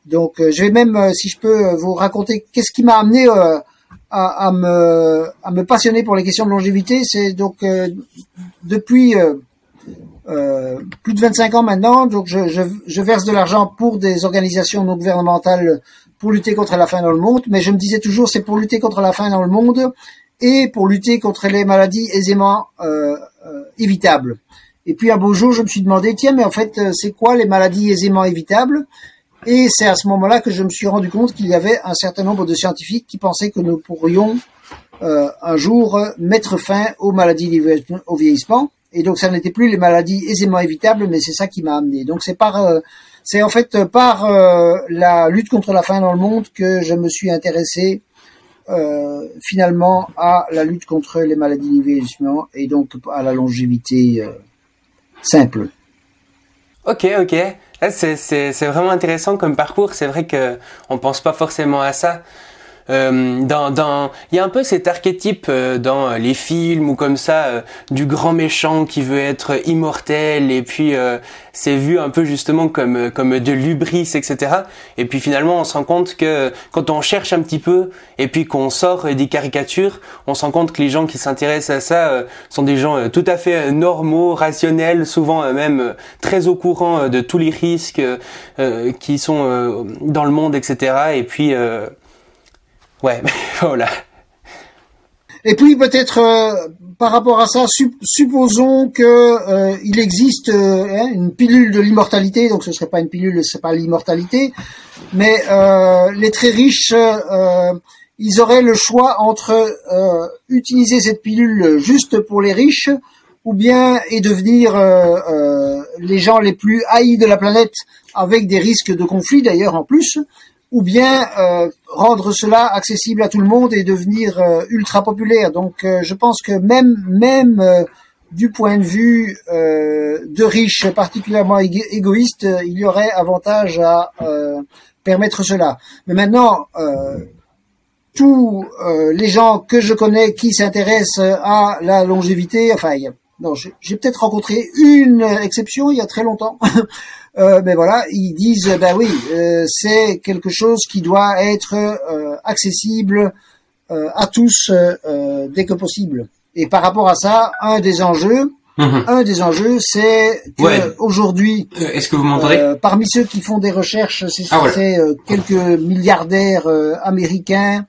[SPEAKER 2] Donc je vais même, si je peux, vous raconter qu'est-ce qui m'a amené à, à, me, à me passionner pour les questions de longévité, c'est donc euh, depuis euh, euh, plus de 25 ans maintenant. Donc je, je, je verse de l'argent pour des organisations non gouvernementales pour lutter contre la faim dans le monde. Mais je me disais toujours c'est pour lutter contre la faim dans le monde et pour lutter contre les maladies aisément euh, euh, évitables. Et puis un beau jour, je me suis demandé, tiens, mais en fait, euh, c'est quoi les maladies aisément évitables? Et c'est à ce moment-là que je me suis rendu compte qu'il y avait un certain nombre de scientifiques qui pensaient que nous pourrions euh, un jour mettre fin aux maladies liées au vieillissement. Et donc, ça n'était plus les maladies aisément évitables, mais c'est ça qui m'a amené. Donc, c'est par, euh, c'est en fait par la lutte contre la faim dans le monde que je me suis intéressé euh, finalement à la lutte contre les maladies du vieillissement et donc à la longévité euh, simple.
[SPEAKER 1] Ok, ok. C'est vraiment intéressant comme parcours. C'est vrai que on pense pas forcément à ça. Euh, dans, dans, il y a un peu cet archétype euh, dans les films ou comme ça euh, du grand méchant qui veut être immortel et puis c'est vu un peu justement comme comme de l'ubris etc. Et puis finalement on se rend compte que quand on cherche un petit peu et puis qu'on sort des caricatures, on se rend compte que les gens qui s'intéressent à ça sont des gens tout à fait normaux, rationnels, souvent même très au courant de tous les risques qui sont dans le monde etc. Et puis Ouais, voilà.
[SPEAKER 2] Et puis peut-être euh, par rapport à ça, supposons que euh, il existe euh, hein, une pilule de l'immortalité, donc ce serait pas une pilule, c'est pas l'immortalité, mais les très riches, ils auraient le choix entre utiliser cette pilule juste pour les riches, ou bien et devenir les gens les plus haïs de la planète avec des risques de conflit d'ailleurs en plus, ou bien euh, rendre cela accessible à tout le monde et devenir euh, ultra populaire. Donc euh, je pense que même même du point de vue de riches particulièrement égoïstes, il y aurait avantage à permettre cela. Mais maintenant, tous les gens que je connais qui s'intéressent à la longévité, enfin, non, j'ai peut-être rencontré une exception il y a très longtemps. Euh, mais voilà, ils disent ben oui, euh, c'est quelque chose qui doit être euh, accessible à tous dès que possible. Et par rapport à ça, un des enjeux, mhm. un des enjeux, c'est que aujourd'hui,
[SPEAKER 1] est-ce que vous m'entendez?
[SPEAKER 2] Parmi ceux qui font des recherches, c'est ah, quelques milliardaires américains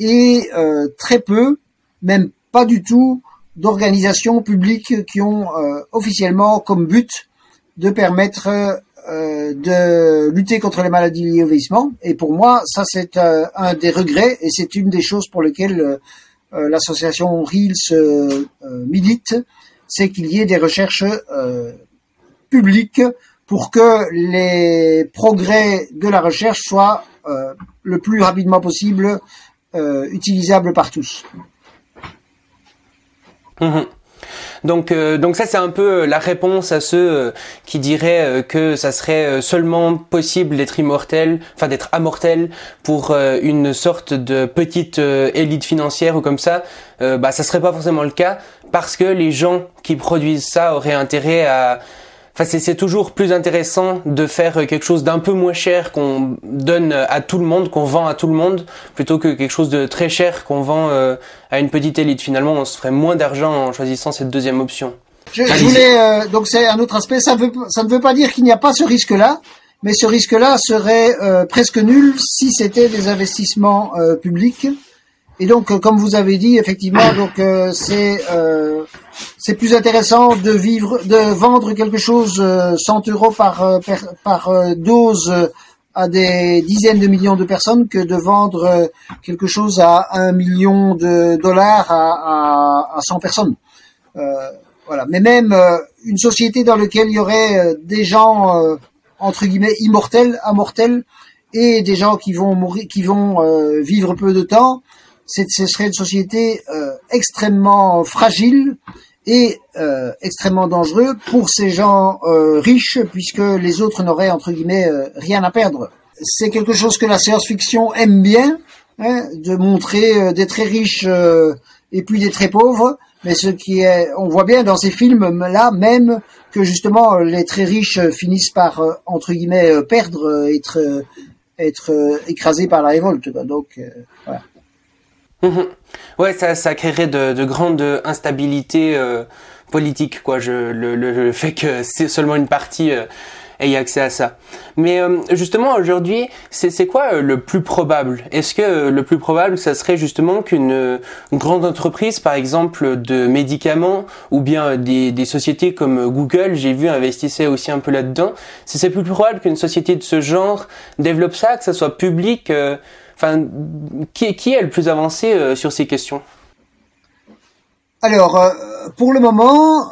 [SPEAKER 2] et très peu, même pas du tout, d'organisations publiques qui ont officiellement comme but de permettre euh, de lutter contre les maladies liées au vieillissement. Et pour moi, ça c'est euh, un des regrets et c'est une des choses pour lesquelles euh, l'association REELS milite, c'est qu'il y ait des recherches publiques pour que les progrès de la recherche soient le plus rapidement possible utilisables par tous.
[SPEAKER 1] Mmh donc, euh, donc ça c'est un peu euh, la réponse à ceux euh, qui diraient que ça serait seulement possible d'être immortel, enfin d'être amortel pour une sorte de petite élite financière ou comme ça. bah ça serait pas forcément le cas parce que les gens qui produisent ça auraient intérêt à Enfin, c'est toujours plus intéressant de faire quelque chose d'un peu moins cher qu'on donne à tout le monde, qu'on vend à tout le monde, plutôt que quelque chose de très cher qu'on vend euh, à une petite élite. Finalement, on se ferait moins d'argent en choisissant cette deuxième option.
[SPEAKER 2] Je, voulais euh, donc c'est un autre aspect. Ça, veut, ça ne veut pas dire qu'il n'y a pas ce risque-là, mais ce risque-là serait euh, presque nul si c'était des investissements publics. Et donc, comme vous avez dit, effectivement, donc c'est c'est plus intéressant de vivre, de vendre quelque chose 100 euh, euros par euh, par, euh, dose à des dizaines de millions de personnes que de vendre quelque chose à un million de dollars à, à, à 100 personnes. voilà. Mais même une société dans laquelle il y aurait des gens entre guillemets immortels, amortels, et des gens qui vont mourir, qui vont vivre peu de temps, ce serait une société extrêmement fragile et euh, extrêmement dangereux pour ces gens euh, riches puisque les autres n'auraient entre guillemets euh, rien à perdre. C'est quelque chose que la science-fiction aime bien, hein, de montrer des très riches et puis des très pauvres. Mais ce qui est, on voit bien dans ces films-là même que justement les très riches finissent par entre guillemets perdre, être être écrasés par la révolte. Donc voilà.
[SPEAKER 1] Mhm. Ouais, ça, ça créerait de, de grandes instabilités euh, politiques, quoi. Je, le, le, fait que c'est seulement une partie euh, ait accès à ça. Mais euh, justement, aujourd'hui, c'est quoi euh, le plus probable? Est-ce que le plus probable, ça serait justement qu'une grande entreprise, par exemple de médicaments, ou bien des, des sociétés comme Google, j'ai vu, investissait aussi un peu là-dedans, c'est plus probable qu'une société de ce genre développe ça, que ça soit public Enfin, qui, qui est le plus avancé euh, sur ces questions?
[SPEAKER 2] Alors, euh, pour le moment,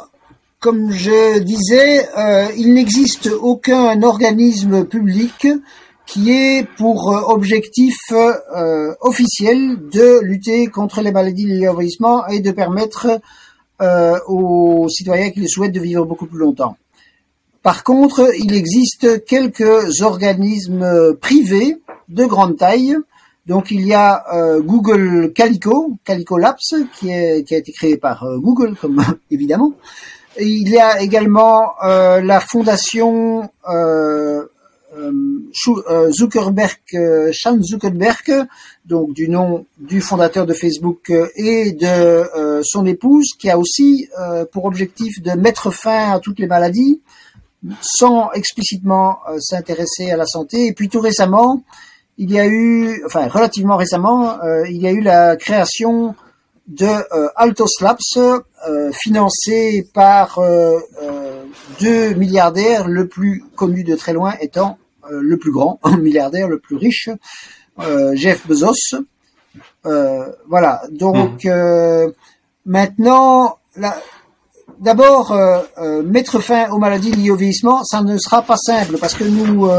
[SPEAKER 2] comme je disais, euh, il n'existe aucun organisme public qui ait pour objectif officiel de lutter contre les maladies liées au et de permettre aux citoyens qui le souhaitent de vivre beaucoup plus longtemps. Par contre, il existe quelques organismes privés de grande taille donc il y a euh, Google Calico, Calico Labs, qui, a été créé par euh, Google, comme évidemment. il y a également euh, la fondation Zuckerberg, Chan Zuckerberg, donc du nom du fondateur de Facebook et de son épouse, qui a aussi pour objectif de mettre fin à toutes les maladies, sans explicitement s'intéresser à la santé. Et puis tout récemment, il y a eu, enfin relativement récemment, euh, il y a eu la création de euh, Altos Labs, euh, financé par deux milliardaires, le plus connu de très loin étant le plus grand milliardaire, le plus riche, Jeff Bezos. voilà. Donc mmh. maintenant, d'abord mettre fin aux maladies liées au vieillissement, ça ne sera pas simple parce que nous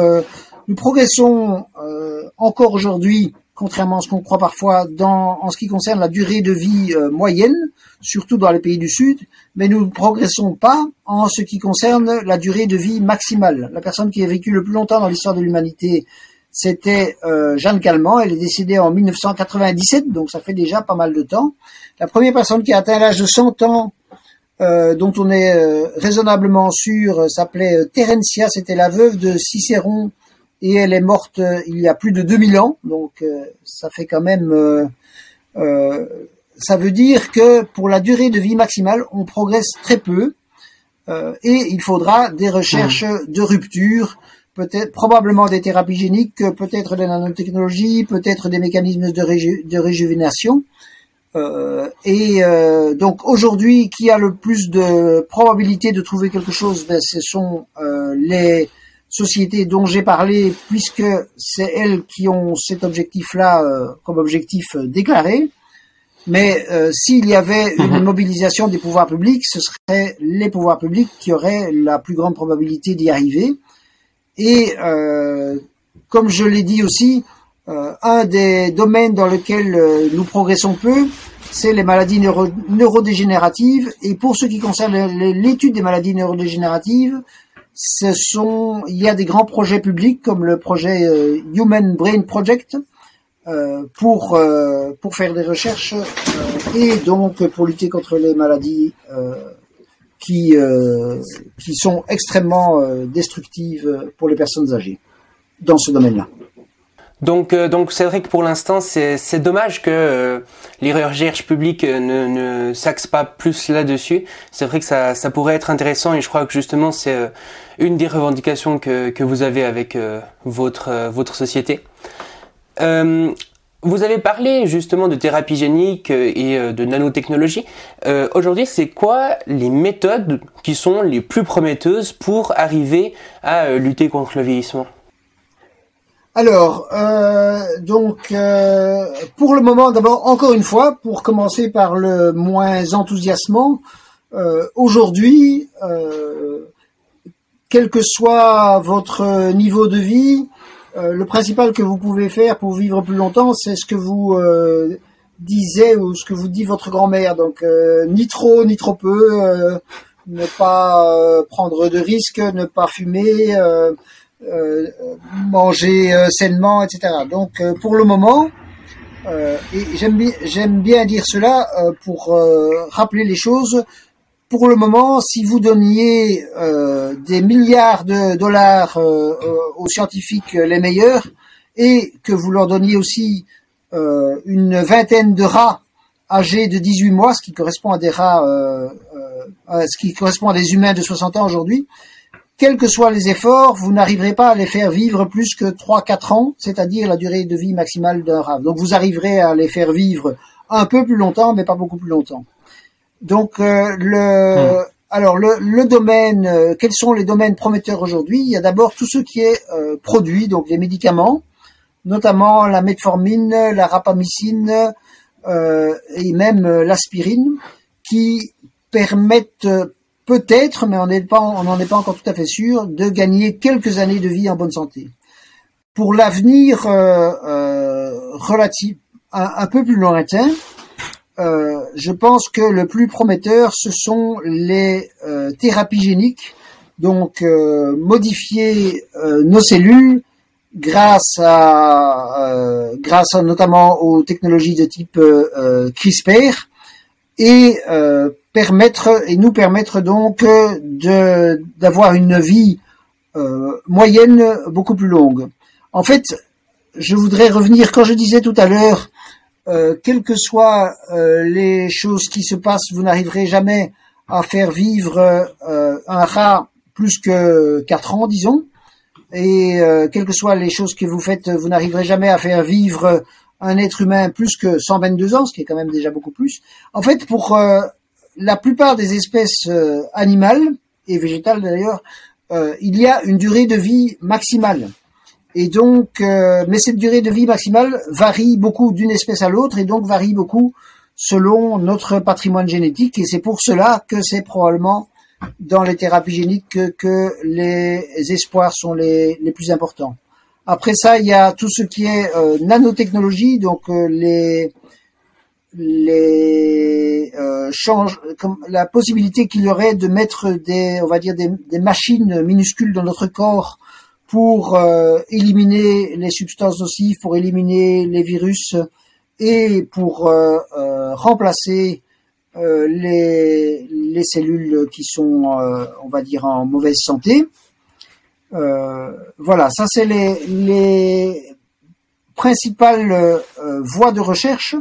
[SPEAKER 2] nous progressons euh, encore aujourd'hui, contrairement à ce qu'on croit parfois, en ce qui concerne la durée de vie euh, moyenne, surtout dans les pays du Sud, mais nous ne progressons pas en ce qui concerne la durée de vie maximale. La personne qui a vécu le plus longtemps dans l'histoire de l'humanité, c'était euh, Jeanne Calment. Elle est décédée en 1997, donc ça fait déjà pas mal de temps. La première personne qui a atteint l'âge de 100 ans, dont on est raisonnablement sûr, s'appelait Terencia. C'était la veuve de Cicéron et elle est morte euh, il y a plus de 2000 ans, donc euh, ça fait quand même... Euh, ça veut dire que pour la durée de vie maximale, on progresse très peu et il faudra des recherches mmh. de rupture, peut-être probablement des thérapies géniques, peut-être des nanotechnologies, peut-être des mécanismes de, de réjuvénation. et donc aujourd'hui, qui a le plus de probabilité de trouver quelque chose, ben, ce sont les sociétés dont j'ai parlé, puisque c'est elles qui ont cet objectif-là euh, comme objectif euh, déclaré. Mais euh, s'il y avait une mhm. mobilisation des pouvoirs publics, ce seraient les pouvoirs publics qui auraient la plus grande probabilité d'y arriver. Et comme je l'ai dit aussi, un des domaines dans lesquels nous progressons peu, c'est les maladies neurodégénératives. Et pour ce qui concerne l'étude des maladies neurodégénératives, ce sont, il y a des grands projets publics comme le projet euh, Human Brain Project euh, pour euh, pour faire des recherches et donc pour lutter contre les maladies qui qui sont extrêmement destructives pour les personnes âgées dans ce domaine-là.
[SPEAKER 1] Donc, euh, donc c'est vrai que pour l'instant, c'est, dommage que euh, les recherches publiques euh, ne, ne s'axent pas plus là-dessus. C'est vrai que ça, ça pourrait être intéressant et je crois que justement c'est une des revendications que, que vous avez avec votre, votre société. vous avez parlé justement de thérapie génique et de nanotechnologie. aujourd'hui, c'est quoi les méthodes qui sont les plus prometteuses pour arriver à lutter contre le vieillissement?
[SPEAKER 2] Alors, euh, donc, euh, pour le moment, d'abord, encore une fois, pour commencer par le moins enthousiasmant, euh, aujourd'hui, quel que soit votre niveau de vie, le principal que vous pouvez faire pour vivre plus longtemps, c'est ce que vous disait ou ce que vous dit votre grand-mère. Donc, ni trop, ni trop peu, ne pas prendre de risques, ne pas fumer manger euh, sainement, etc. Donc euh, pour le moment, et j'aime bien, j'aime bien dire cela pour rappeler les choses. Pour le moment, si vous donniez des milliards de dollars aux scientifiques les meilleurs et que vous leur donniez aussi une vingtaine de rats âgés de 18 mois, ce qui correspond à des rats, ce qui correspond à des humains de 60 ans aujourd'hui, quels que soient les efforts, vous n'arriverez pas à les faire vivre plus que 3-4 ans, c'est-à-dire la durée de vie maximale d'un rat. Donc vous arriverez à les faire vivre un peu plus longtemps, mais pas beaucoup plus longtemps. Donc euh, le, hmm. alors le, le domaine, euh, quels sont les domaines prometteurs aujourd'hui? Il y a d'abord tout ce qui est euh, produit, donc les médicaments, notamment la metformine, la rapamycine et même l'aspirine, qui permettent peut-être, mais on n'en est pas encore tout à fait sûr, de gagner quelques années de vie en bonne santé. Pour l'avenir euh, euh, relatif, un, peu plus lointain, euh, je pense que le plus prometteur, ce sont les thérapies géniques, donc modifier nos cellules grâce à, grâce notamment aux technologies de type CRISPR et permettre et nous permettre donc euh, de d'avoir une vie euh, moyenne beaucoup plus longue. En fait, je voudrais revenir quand je disais tout à l'heure, euh, quelles que soient les choses qui se passent, vous n'arriverez jamais à faire vivre un rat plus que 4 ans, disons. Et quelles que soient les choses que vous faites, vous n'arriverez jamais à faire vivre un être humain plus que 122 ans, ce qui est quand même déjà beaucoup plus. En fait, pour la plupart des espèces euh, animales et végétales d'ailleurs, euh, il y a une durée de vie maximale. Et donc, euh, mais cette durée de vie maximale varie beaucoup d'une espèce à l'autre et donc varie beaucoup selon notre patrimoine génétique. Et c'est pour cela que c'est probablement dans les thérapies géniques que, les espoirs sont les, les, plus importants. Après ça, il y a tout ce qui est nanotechnologie, donc les les euh, change, comme la possibilité qu'il y aurait de mettre des, on va dire des, des machines minuscules dans notre corps pour euh, éliminer les substances nocives, pour éliminer les virus et pour euh, euh remplacer euh, les, les cellules qui sont, on va dire, en mauvaise santé. voilà, ça c'est les, les principales voies de recherche.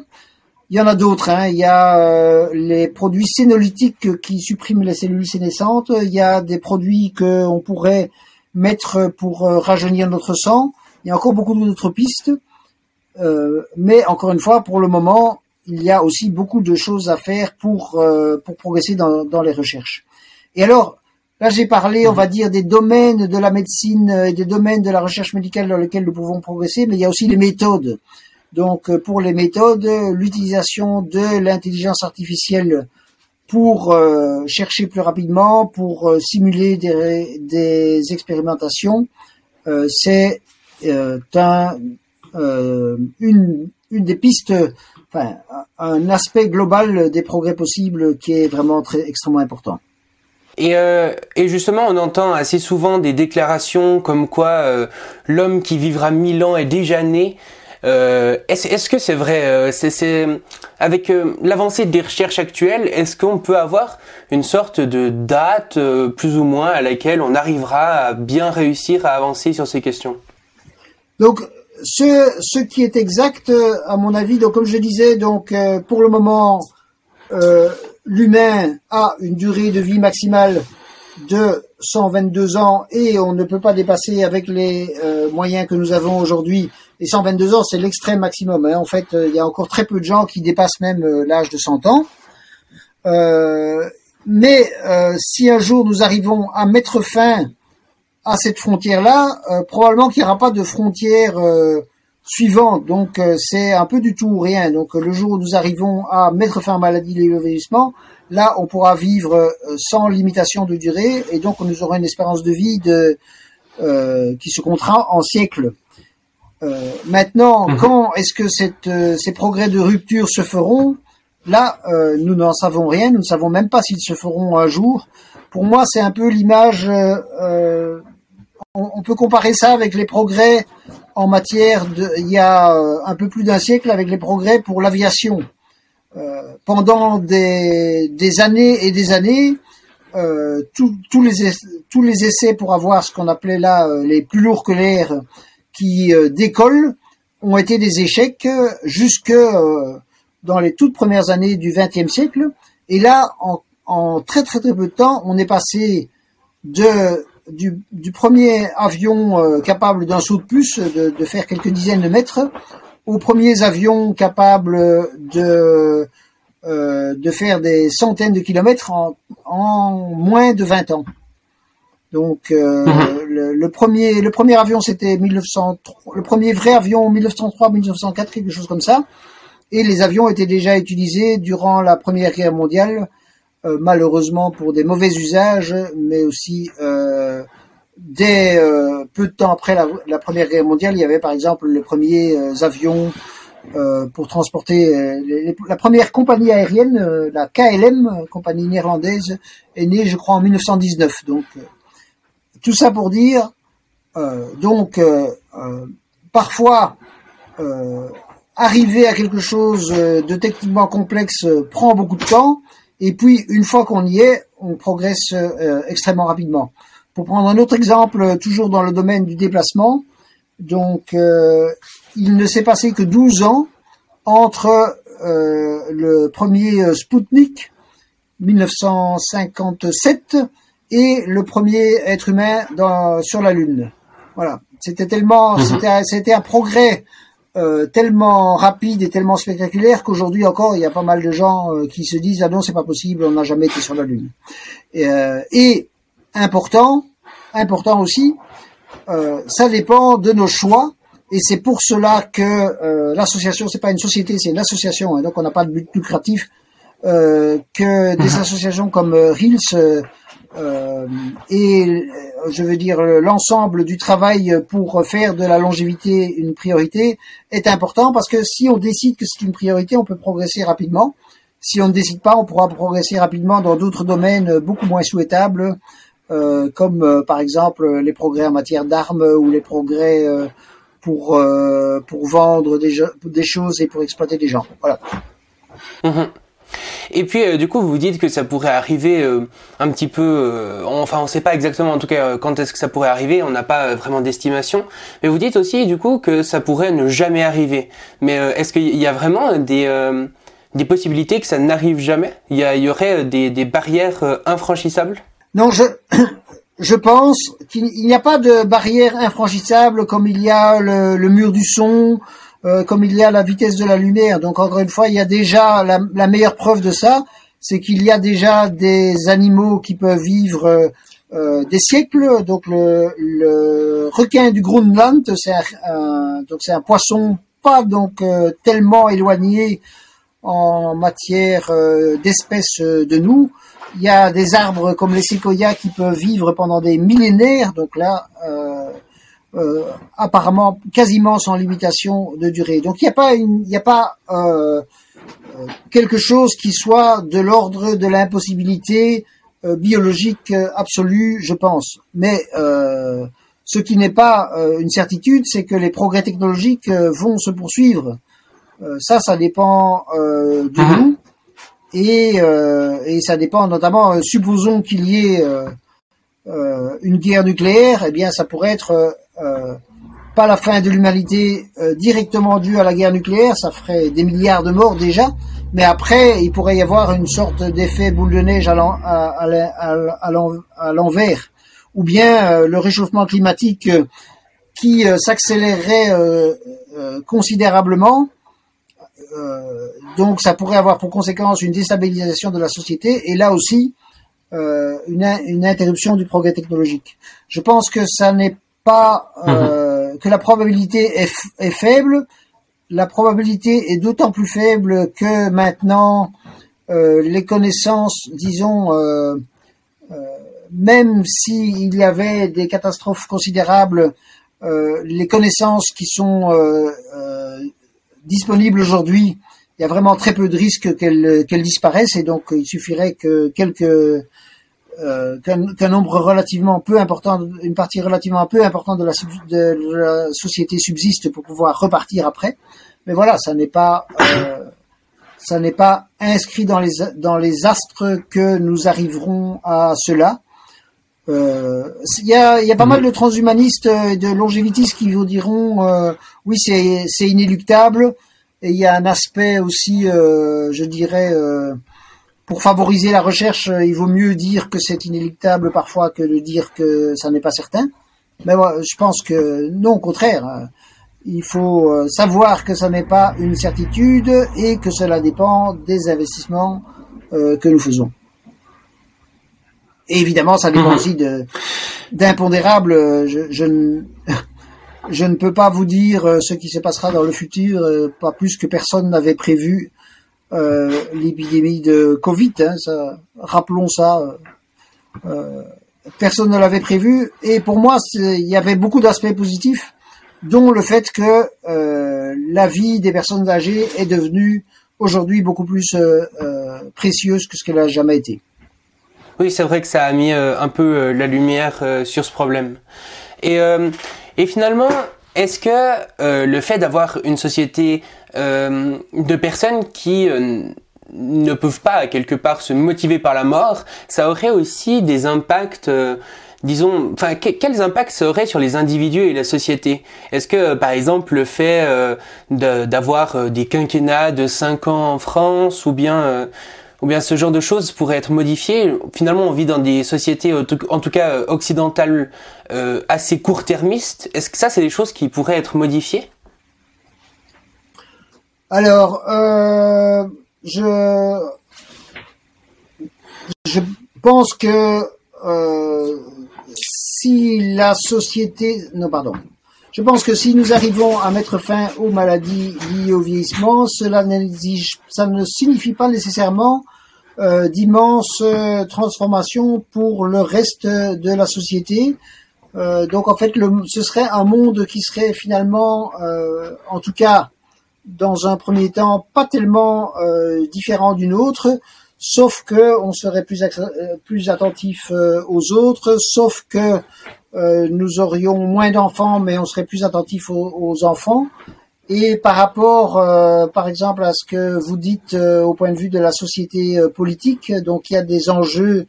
[SPEAKER 2] Il y en a d'autres. Hein. Il y a euh, les produits sénolytiques qui suppriment les cellules sénescentes. Il y a des produits qu'on pourrait mettre pour euh, rajeunir notre sang. Il y a encore beaucoup d'autres pistes. Euh, mais encore une fois, pour le moment, il y a aussi beaucoup de choses à faire pour, pour progresser dans, dans les recherches. Et alors, là j'ai parlé, on va dire, des domaines de la médecine et des domaines de la recherche médicale dans lesquels nous pouvons progresser, mais il y a aussi les méthodes. Donc euh, pour les méthodes, l'utilisation de l'intelligence artificielle pour euh, chercher plus rapidement, pour euh, simuler des, expérimentations, c'est un, une, des pistes, enfin un aspect global des progrès possibles qui est vraiment très extrêmement important.
[SPEAKER 1] Et, et, justement, on entend assez souvent des déclarations comme quoi l'homme qui vivra mille ans est déjà né. Euh, est-ce, que c'est vrai euh, c'est, Avec euh, l'avancée des recherches actuelles, est-ce qu'on peut avoir une sorte de date plus ou moins à laquelle on arrivera à bien réussir à avancer sur ces questions?
[SPEAKER 2] Donc, ce, qui est exact, à mon avis, donc comme je disais, donc pour le moment, l'humain a une durée de vie maximale de 122 ans et on ne peut pas dépasser avec les moyens que nous avons aujourd'hui et 122 ans, c'est l'extrême maximum. Hein. En fait, euh, il y a encore très peu de gens qui dépassent même euh, l'âge de 100 ans. Euh, mais si un jour nous arrivons à mettre fin à cette frontière-là, probablement qu'il n'y aura pas de frontière suivante. Donc c'est un peu du tout ou rien. Donc le jour où nous arrivons à mettre fin à la maladie vieillissement, là on pourra vivre sans limitation de durée et donc nous aurons une espérance de vie de, qui se comptera en siècles. Euh, maintenant, mhm. quand est-ce que cette, euh, ces progrès de rupture se feront? Là, euh, nous n'en savons rien. Nous ne savons même pas s'ils se feront un jour. Pour moi, c'est un peu l'image. On, on, peut comparer ça avec les progrès en matière de, il y a un peu plus d'un siècle, avec les progrès pour l'aviation. pendant des, des, années et des années, les tous les essais pour avoir ce qu'on appelait là les plus lourds que l'air qui euh, décollent ont été des échecs jusque dans les toutes premières années du XXe siècle. Et là, en, très très très peu de temps, on est passé de du, premier avion euh, capable d'un saut de plus, de, faire quelques dizaines de mètres, aux premiers avions capables de euh, de faire des centaines de kilomètres en, en moins de 20 ans. Donc euh, mhm. Le, premier avion c'était 1903, le premier vrai avion 1903-1904 quelque chose comme ça et les avions étaient déjà utilisés durant la Première Guerre mondiale, euh, malheureusement pour des mauvais usages, mais aussi euh, dès euh, peu de temps après la, Première Guerre mondiale, il y avait par exemple les premiers avions pour transporter la première compagnie aérienne, la KLM, compagnie néerlandaise, est née, je crois, en 1919. Donc tout ça pour dire, donc parfois arriver à quelque chose euh, de techniquement complexe euh, prend beaucoup de temps, et puis une fois qu'on y est, on progresse euh, extrêmement rapidement. Pour prendre un autre exemple, toujours dans le domaine du déplacement, donc il ne s'est passé que 12 ans entre le premier Sputnik 1957 et le premier être humain dans, sur la Lune. Voilà, c'était tellement, mhm. c'était un progrès euh, tellement rapide et tellement spectaculaire qu'aujourd'hui encore il y a pas mal de gens euh, qui se disent ah non c'est pas possible on n'a jamais été sur la lune et, euh, et important important aussi ça dépend de nos choix et c'est pour cela que l'association c'est pas une société c'est une association et donc on n'a pas de but lucratif que des mhm. associations comme Reels euh, et euh, je veux dire l'ensemble du travail pour faire de la longévité une priorité est important parce que si on décide que c'est une priorité, on peut progresser rapidement. Si on ne décide pas, on pourra progresser rapidement dans d'autres domaines beaucoup moins souhaitables, euh, comme euh, par exemple les progrès en matière d'armes ou les progrès pour pour vendre des, choses et pour exploiter des gens. Voilà.
[SPEAKER 1] Mhm. Et puis euh, du coup, vous dites que ça pourrait arriver euh, un petit peu, euh, enfin on ne sait pas exactement en tout cas quand est-ce que ça pourrait arriver, on n'a pas vraiment d'estimation. Mais vous dites aussi du coup que ça pourrait ne jamais arriver. Mais est-ce qu'il y a vraiment des des possibilités que ça n'arrive jamais? Il y, y aurait des, des barrières infranchissables?
[SPEAKER 2] Non, je je pense qu'il n'y a pas de barrière infranchissable comme il y a le, le mur du son, euh, comme il y a la vitesse de la lumière. Donc encore une fois, il y a déjà la, meilleure preuve de ça, c'est qu'il y a déjà des animaux qui peuvent vivre euh, des siècles. Donc le, requin du Groenland, c'est un, donc c'est un poisson pas donc euh, tellement éloigné en matière d'espèces de nous. Il y a des arbres comme les séquoias qui peuvent vivre pendant des millénaires. Donc là, euh, apparemment quasiment sans limitation de durée. Donc il n'y a pas il n'y a pas euh, euh, quelque chose qui soit de l'ordre de l'impossibilité biologique absolue, je pense. Mais ce qui n'est pas une certitude, c'est que les progrès technologiques vont se poursuivre. ça, ça dépend de mhm. nous et, et ça dépend notamment. supposons qu'il y ait une guerre nucléaire, eh bien, ça pourrait être euh, pas la fin de l'humanité euh, directement due à la guerre nucléaire, ça ferait des milliards de morts déjà, mais après, il pourrait y avoir une sorte d'effet boule de neige à l'envers, ou bien euh, le réchauffement climatique qui s'accélérerait considérablement. donc ça pourrait avoir pour conséquence une déstabilisation de la société, et là aussi, une interruption du progrès technologique. Je pense que ça n'est pas euh, mhm. que la probabilité est, est, faible. La probabilité est d'autant plus faible que maintenant euh, les connaissances, disons, euh, euh même s'il y avait des catastrophes considérables, euh, les connaissances qui sont euh, disponibles aujourd'hui, il y a vraiment très peu de risques qu'elles qu'elles disparaissent et donc il suffirait que quelques euh, qu'un nombre relativement peu important, une partie relativement peu importante de la, société subsiste pour pouvoir repartir après. Mais voilà, ça n'est pas, euh, ça n'est pas inscrit dans les dans les astres que nous arriverons à cela. euh, il y, a, y a pas mal de transhumanistes et de longévitistes qui vous diront oui c'est inéluctable et il y a un aspect aussi je dirais pour favoriser la recherche il vaut mieux dire que c'est inéluctable parfois que de dire que ça n'est pas certain mais moi je pense que non au contraire il faut savoir que ça n'est pas une certitude et que cela dépend des investissements que nous faisons. Et évidemment, ça dépend mhm. aussi de d'impondérables. Je, je, ne, je ne peux pas vous dire euh, ce qui se passera dans le futur, euh, pas plus que personne n'avait prévu euh, l'épidémie de Covid. Hein, ça, rappelons ça. Euh, personne ne l'avait prévu. Et pour moi, il y avait beaucoup d'aspects positifs, dont le fait que euh, la vie des personnes âgées est devenue aujourd'hui beaucoup plus précieuse que ce qu'elle a jamais été.
[SPEAKER 1] Oui, c'est vrai que ça a mis euh, un peu euh, la lumière euh, sur ce problème. Et, et finalement, est-ce que le fait d'avoir une société de personnes qui ne peuvent pas quelque part se motiver par la mort, ça aurait aussi des impacts disons, enfin, quels impacts ça aurait sur les individus et la société? Est-ce que, par exemple, le fait d'avoir des quinquennats de 5 ans en France, ou bien ou bien ce genre de choses pourrait être modifié. Finalement, on vit dans des sociétés, en tout cas euh, occidentales, euh, assez court-termistes. Est-ce que ça, c'est des choses qui pourraient être modifiées?
[SPEAKER 2] Alors, euh, je je pense que si la société, non pardon, je pense que si nous arrivons à mettre fin aux maladies liées au vieillissement, cela ne signifie pas nécessairement euh, d'immenses euh, transformations pour le reste de la société. Euh, donc en fait, ce serait un monde qui serait finalement, en tout cas dans un premier temps, pas tellement différent d'une autre, sauf que on serait plus attentif aux autres, sauf que nous aurions moins d'enfants, mais on serait plus attentif aux, enfants. Et par rapport, euh, par exemple, à ce que vous dites euh, au point de vue de la société politique, donc il y a des enjeux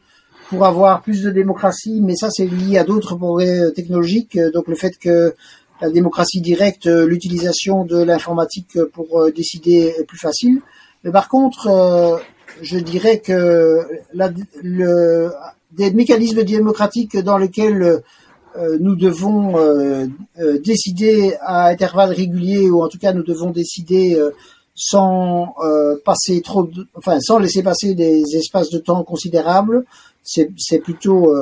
[SPEAKER 2] pour avoir plus de démocratie, mais ça c'est lié à d'autres progrès technologiques. Donc le fait que la démocratie directe, l'utilisation de l'informatique pour décider est plus facile. Mais par contre, je dirais que la, le, des mécanismes démocratiques dans lesquels euh, nous devons euh, euh, décider à intervalles réguliers ou en tout cas nous devons décider sans passer trop, enfin sans laisser passer des espaces de temps considérables. C'est, plutôt,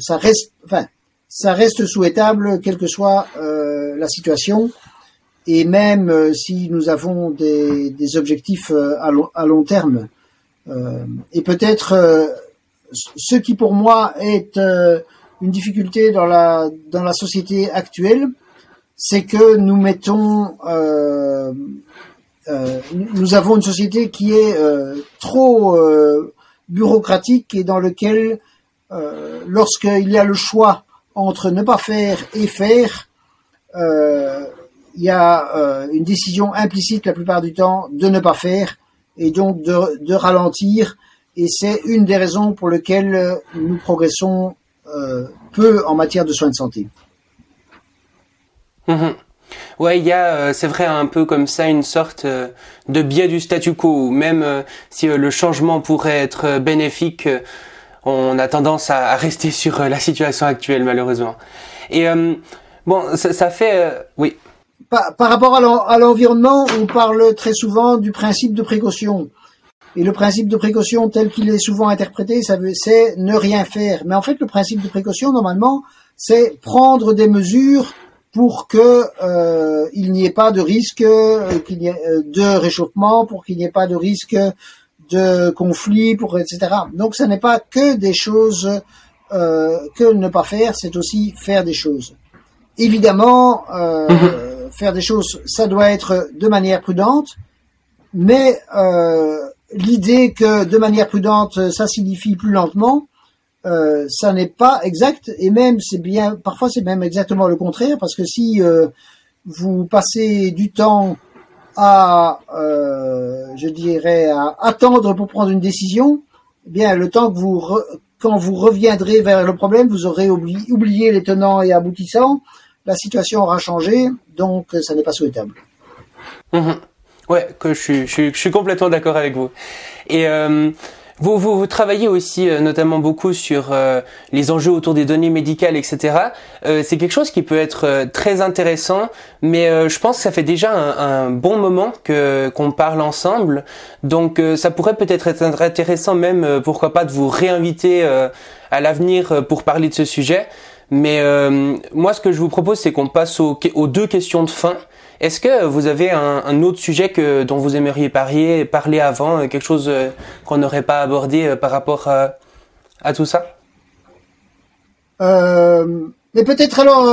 [SPEAKER 2] ça reste, enfin, ça reste souhaitable quelle que soit la situation. Et même si nous avons des, des objectifs à à long terme, et peut-être ce qui pour moi est une difficulté dans la dans la société actuelle, c'est que nous mettons, euh, euh, nous avons une société qui est euh, trop bureaucratique et dans lequel, lorsqu'il y a le choix entre ne pas faire et faire, il y a une décision implicite la plupart du temps de ne pas faire et donc de, ralentir. Et c'est une des raisons pour lesquelles nous progressons peu en matière de soins de santé.
[SPEAKER 1] Mhm. Ouais, il y a, euh, c'est vrai, un peu comme ça une sorte euh, de biais du statu quo. Même si le changement pourrait être bénéfique, on a tendance à, rester sur la situation actuelle, malheureusement. Et bon, ça, fait, oui.
[SPEAKER 2] Par, par rapport à l'environnement, on parle très souvent du principe de précaution. Et le principe de précaution tel qu'il est souvent interprété, ça veut, c'est ne rien faire. Mais en fait, le principe de précaution, normalement, c'est prendre des mesures pour que euh, il n'y ait pas de risque euh, qu'il y ait, euh, de réchauffement, pour qu'il n'y ait pas de risque de conflit, pour etc. Donc, ce n'est pas que des choses euh, que ne pas faire, c'est aussi faire des choses. Évidemment, euh, mm-hmm. faire des choses, ça doit être de manière prudente, mais euh, l'idée que de manière prudente, ça signifie plus lentement, euh, ça n'est pas exact et même c'est bien parfois c'est même exactement le contraire parce que si euh, vous passez du temps à euh, je dirais à attendre pour prendre une décision eh bien le temps que vous quand vous reviendrez vers le problème, vous aurez oublié, les tenants et aboutissants, la situation aura changé, donc ça n'est pas souhaitable.
[SPEAKER 1] Mhm. Ouais, que je suis, je suis, je suis complètement d'accord avec vous. Et euh, vous, vous, vous, travaillez aussi euh, notamment beaucoup sur euh, les enjeux autour des données médicales, etc. Euh, c'est quelque chose qui peut être très intéressant, mais je pense que ça fait déjà un, un bon moment que qu'on parle ensemble. Donc ça pourrait peut-être être intéressant même, pourquoi pas, de vous réinviter à l'avenir pour parler de ce sujet. Mais moi, ce que je vous propose, c'est qu'on passe aux, aux deux questions de fin. Est-ce que vous avez un, autre sujet que, dont vous aimeriez parler, parler avant, euh, quelque chose euh, qu'on n'aurait pas abordé euh, par rapport à, tout ça?
[SPEAKER 2] Mais peut-être alors,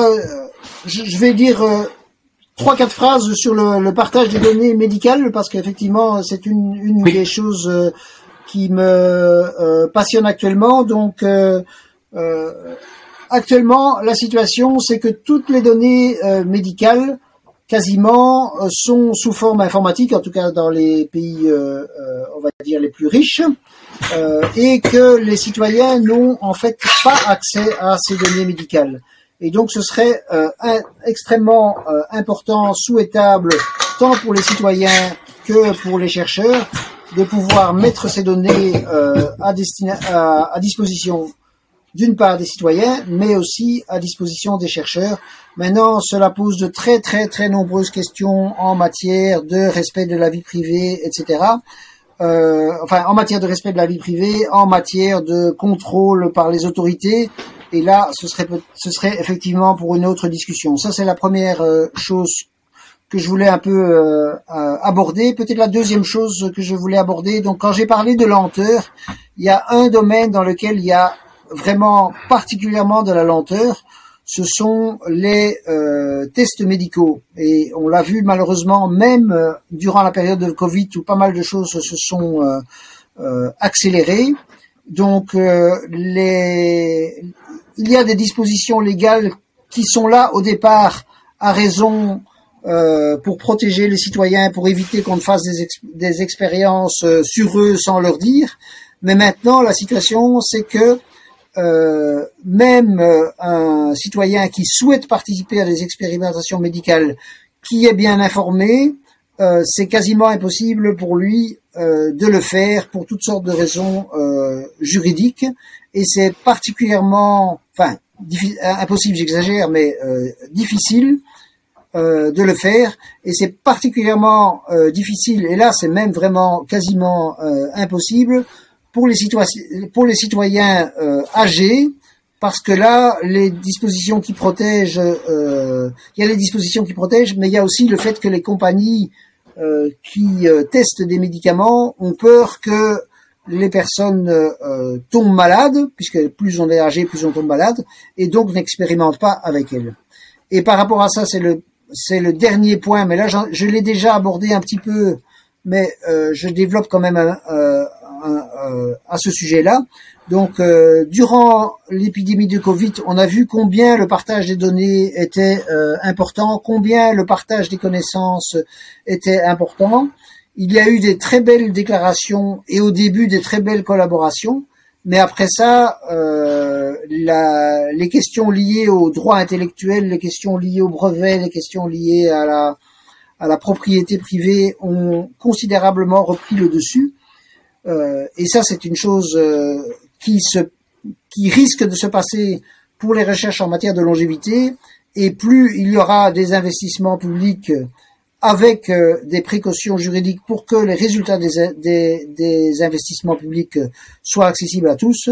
[SPEAKER 2] je, vais dire trois quatre phrases sur le, partage des données médicales parce qu'effectivement c'est une, des choses qui me passionne actuellement. Donc actuellement la situation c'est que toutes les données médicales quasiment euh, sont sous forme informatique, en tout cas dans les pays, euh, euh, on va dire, les plus riches, et que les citoyens n'ont en fait pas accès à ces données médicales. Et donc ce serait extrêmement important, souhaitable, tant pour les citoyens que pour les chercheurs, de pouvoir mettre ces données à, disposition d'une part des citoyens, mais aussi à disposition des chercheurs. Maintenant, cela pose de très très très nombreuses questions en matière de respect de la vie privée, etc. Euh, enfin, en matière de respect de la vie privée, en matière de contrôle par les autorités. Et là, ce serait, ce serait effectivement pour une autre discussion. Ça, c'est la première euh, chose que je voulais un peu euh, aborder. Peut-être la deuxième chose que je voulais aborder. Donc, quand j'ai parlé de lenteur, il y a un domaine dans lequel il y a vraiment particulièrement de la lenteur, ce sont les euh, tests médicaux. Et on l'a vu malheureusement même euh, durant la période de Covid où pas mal de choses se sont euh, accélérées. Donc il y a des dispositions légales qui sont là au départ à raison pour protéger les citoyens, pour éviter qu'on ne fasse des expériences sur eux sans leur dire. Mais maintenant, la situation, c'est que euh, même euh, un citoyen qui souhaite participer à des expérimentations médicales, qui est bien informé, euh, c'est quasiment impossible pour lui de le faire pour toutes sortes de raisons juridiques, et c'est particulièrement, enfin, impossible, j'exagère, mais difficile de le faire, et c'est particulièrement difficile, et là c'est même vraiment quasiment impossible pour les citoyens, pour les citoyens euh, âgés, parce que là, les dispositions qui protègent, euh, il y a les dispositions qui protègent, mais il y a aussi le fait que les compagnies euh, qui testent des médicaments ont peur que les personnes tombent malades, puisque plus on est âgé, plus on tombe malade, et donc n'expérimentent pas avec elles. Et par rapport à ça, c'est le c'est le dernier point, mais là je l'ai déjà abordé un petit peu, mais je développe quand même un, euh, à ce sujet-là. Donc, euh, durant l'épidémie de Covid, on a vu combien le partage des données était euh, important, combien le partage des connaissances était important. Il y a eu des très belles déclarations et au début des très belles collaborations, mais après ça, euh, la, les questions liées au droit intellectuel, les questions liées au brevet, les questions liées à la, à la propriété privée ont considérablement repris le dessus. Euh, et ça, c'est une chose euh, qui, se, qui risque de se passer pour les recherches en matière de longévité. Et plus il y aura des investissements publics avec euh, des précautions juridiques pour que les résultats des, des, des, investissements publics soient accessibles à tous,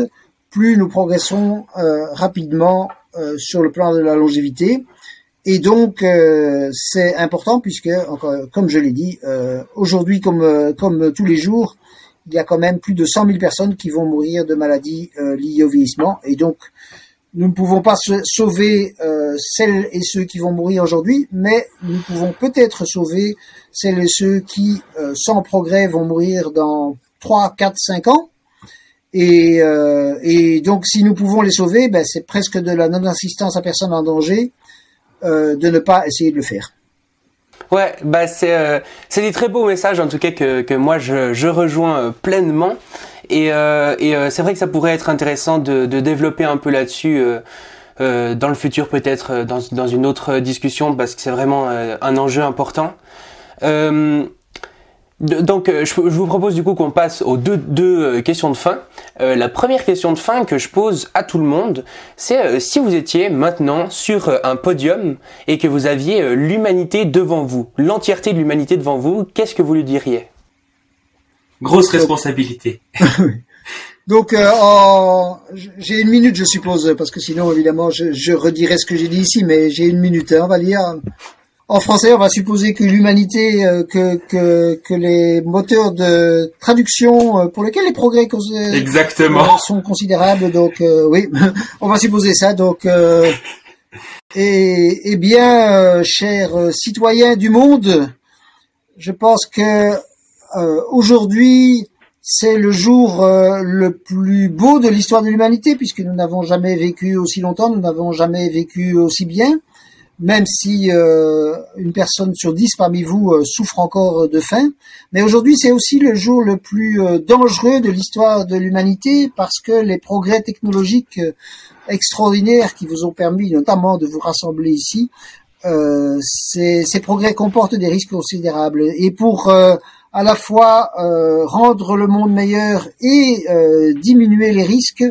[SPEAKER 2] plus nous progresserons rapidement sur le plan de la longévité. Et donc c'est important puisque, comme je l'ai dit, aujourd'hui comme, comme tous les jours, il y a quand même plus de 100 000 personnes qui vont mourir de maladies euh, liées au vieillissement. Et donc, nous ne pouvons pas sauver euh, celles et ceux qui vont mourir aujourd'hui, mais nous pouvons peut-être sauver celles et ceux qui, euh, sans progrès, vont mourir dans 3, 4, 5 ans. Et, donc, si nous pouvons les sauver, ben, c'est presque de la non-assistance à personne en danger de ne pas essayer de le faire.
[SPEAKER 1] Ouais, bah c'est euh, c'est des très beaux messages en tout cas que que moi je je rejoins euh, pleinement. Et, et c'est vrai que ça pourrait être intéressant de, de développer un peu là-dessus. dans le futur peut-être dans, dans une autre discussion parce que c'est vraiment un enjeu important. Euh, donc, euh, je, vous propose du coup qu'on passe aux deux, deux euh, questions de fin. Euh, la première question de fin que je pose à tout le monde, c'est si vous étiez maintenant sur un podium et que vous aviez l'humanité devant vous, l'entièreté de l'humanité devant vous, qu'est-ce que vous lui diriez?
[SPEAKER 2] Grosse responsabilité. Donc, j'ai une minute, je suppose, parce que sinon, évidemment, je, je redirai ce que j'ai dit ici, mais j'ai une minute, hein, on va lire en français, on va supposer que l'humanité, euh, que, que, que les moteurs de traduction euh, pour lesquels les progrès
[SPEAKER 1] Exactement.
[SPEAKER 2] sont considérables. Donc euh, oui, on va supposer ça. Donc et, et bien, chers citoyens du monde, je pense que aujourd'hui c'est le jour le plus beau de l'histoire de l'humanité puisque nous n'avons jamais vécu aussi longtemps, nous n'avons jamais vécu aussi bien même si euh, une personne sur dix parmi vous euh, souffre encore de faim. Mais aujourd'hui, c'est aussi le jour le plus euh, dangereux de l'histoire de l'humanité parce que les progrès technologiques extraordinaires qui vous ont permis notamment de vous rassembler ici, ces, ces, progrès comportent des risques considérables. Et pour à la fois rendre le monde meilleur et diminuer les risques,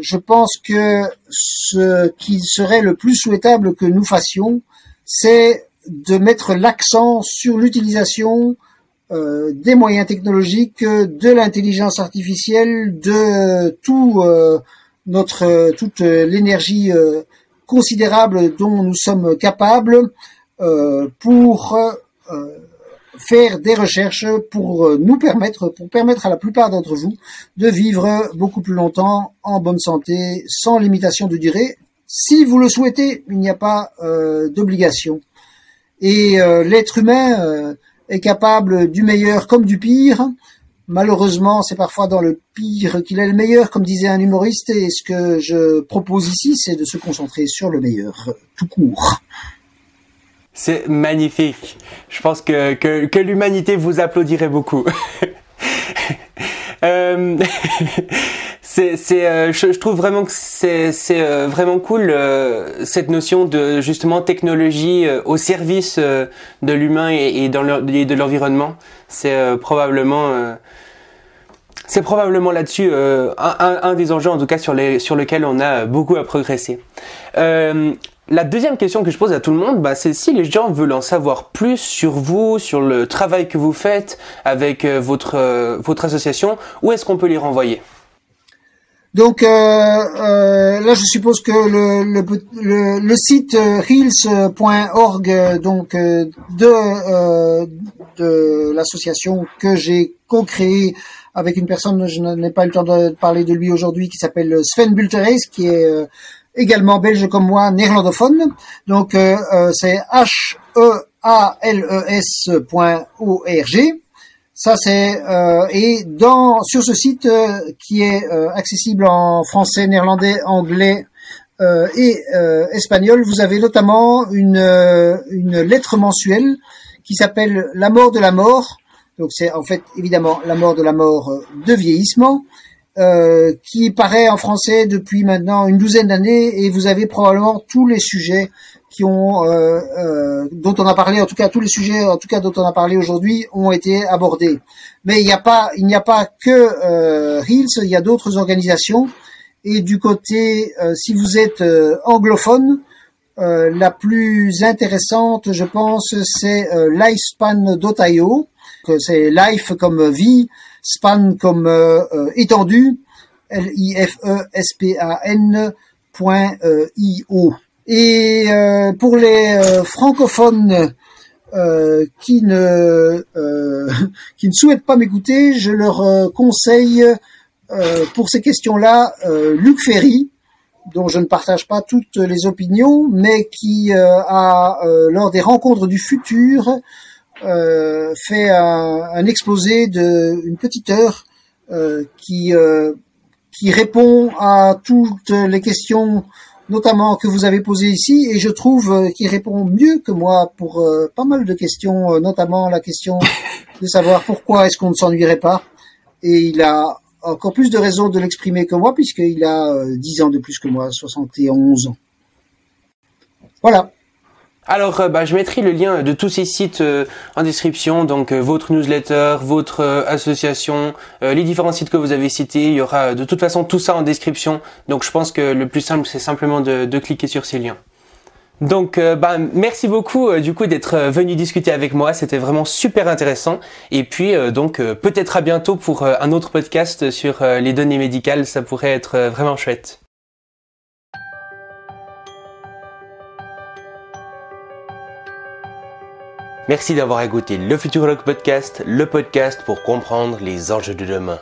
[SPEAKER 2] je pense que ce qui serait le plus souhaitable que nous fassions, c'est de mettre l'accent sur l'utilisation euh, des moyens technologiques, de l'intelligence artificielle, de tout euh, notre toute l'énergie considérable dont nous sommes capables pour faire des recherches pour euh, nous permettre, pour permettre à la plupart d'entre vous de vivre beaucoup plus longtemps en bonne santé, sans limitation de durée. Si vous le souhaitez, il n'y a pas euh, d'obligation. Et euh, l'être humain est capable du meilleur comme du pire. Malheureusement, c'est parfois dans le pire qu'il est le meilleur, comme disait un humoriste, et ce que je propose ici, c'est de se concentrer sur le meilleur, tout court.
[SPEAKER 1] C'est magnifique. Je pense que, que, l'humanité vous applaudirait beaucoup. euh, c'est, euh, je, trouve vraiment que c'est, c'est euh, vraiment cool cette notion de justement technologie au service de l'humain et, de l'environnement. C'est probablement c'est probablement là-dessus un, des enjeux en tout cas sur, les, sur lequel on a beaucoup à progresser. La deuxième question que je pose à tout le monde, bah, c'est si les gens veulent en savoir plus sur vous, sur le travail que vous faites avec euh, votre, euh, votre association, où est-ce qu'on peut les renvoyer?
[SPEAKER 2] Donc euh, là, je suppose que le, site reels.org, donc de, de l'association que j'ai co-créée avec une personne, je n'ai pas eu le temps de parler de lui aujourd'hui, qui s'appelle Sven Bulteres, qui est également belge comme moi, néerlandophone. Donc euh, euh, c'est h e a l e s.org. Ça c'est euh, et dans sur ce site qui est accessible en français, néerlandais, anglais et espagnol, vous avez notamment une une lettre mensuelle qui s'appelle La mort de la mort. Donc c'est en fait évidemment la mort de la mort de vieillissement euh, qui paraît en français depuis maintenant une douzaine d'années et vous avez probablement tous les sujets qui ont euh, euh, dont on a parlé en tout cas tous les sujets en tout cas dont on a parlé aujourd'hui ont été abordés. Mais il n'y a pas il n'y a pas que euh, Reels il y a d'autres organisations. Et du côté si vous êtes anglophone la plus intéressante je pense c'est lifespan.io c'est life comme vie span comme euh, euh, étendu, L-I-F-E-S-P-A-N point euh, I-O. Et pour les francophones qui ne qui ne souhaitent pas m'écouter, je leur conseille pour ces questions-là Luc Ferry, dont je ne partage pas toutes les opinions, mais qui a lors des rencontres du futur euh, fait un, un, exposé de une petite heure euh, qui euh, qui répond à toutes les questions notamment que vous avez posées ici et je trouve qu'il répond mieux que moi pour pas mal de questions notamment la question de savoir pourquoi est-ce qu'on ne s'ennuierait pas et il a encore plus de raisons de l'exprimer que moi, puisqu'il a 10 ans de plus que moi, 71 ans. Voilà.
[SPEAKER 1] Alors, euh, bah, je mettrai le lien de tous ces sites euh, en description, donc euh, votre newsletter, votre association, les différents sites que vous avez cités. Il y aura de toute façon tout ça en description. Donc, je pense que le plus simple, c'est simplement de, de, cliquer sur ces liens. Donc, bah, merci beaucoup du coup d'être venu discuter avec moi. C'était vraiment super intéressant. Et puis, donc, peut-être à bientôt pour un autre podcast sur les données médicales. Ça pourrait être vraiment chouette. Merci d'avoir écouté le Futurologue Podcast, le podcast pour comprendre les enjeux de demain.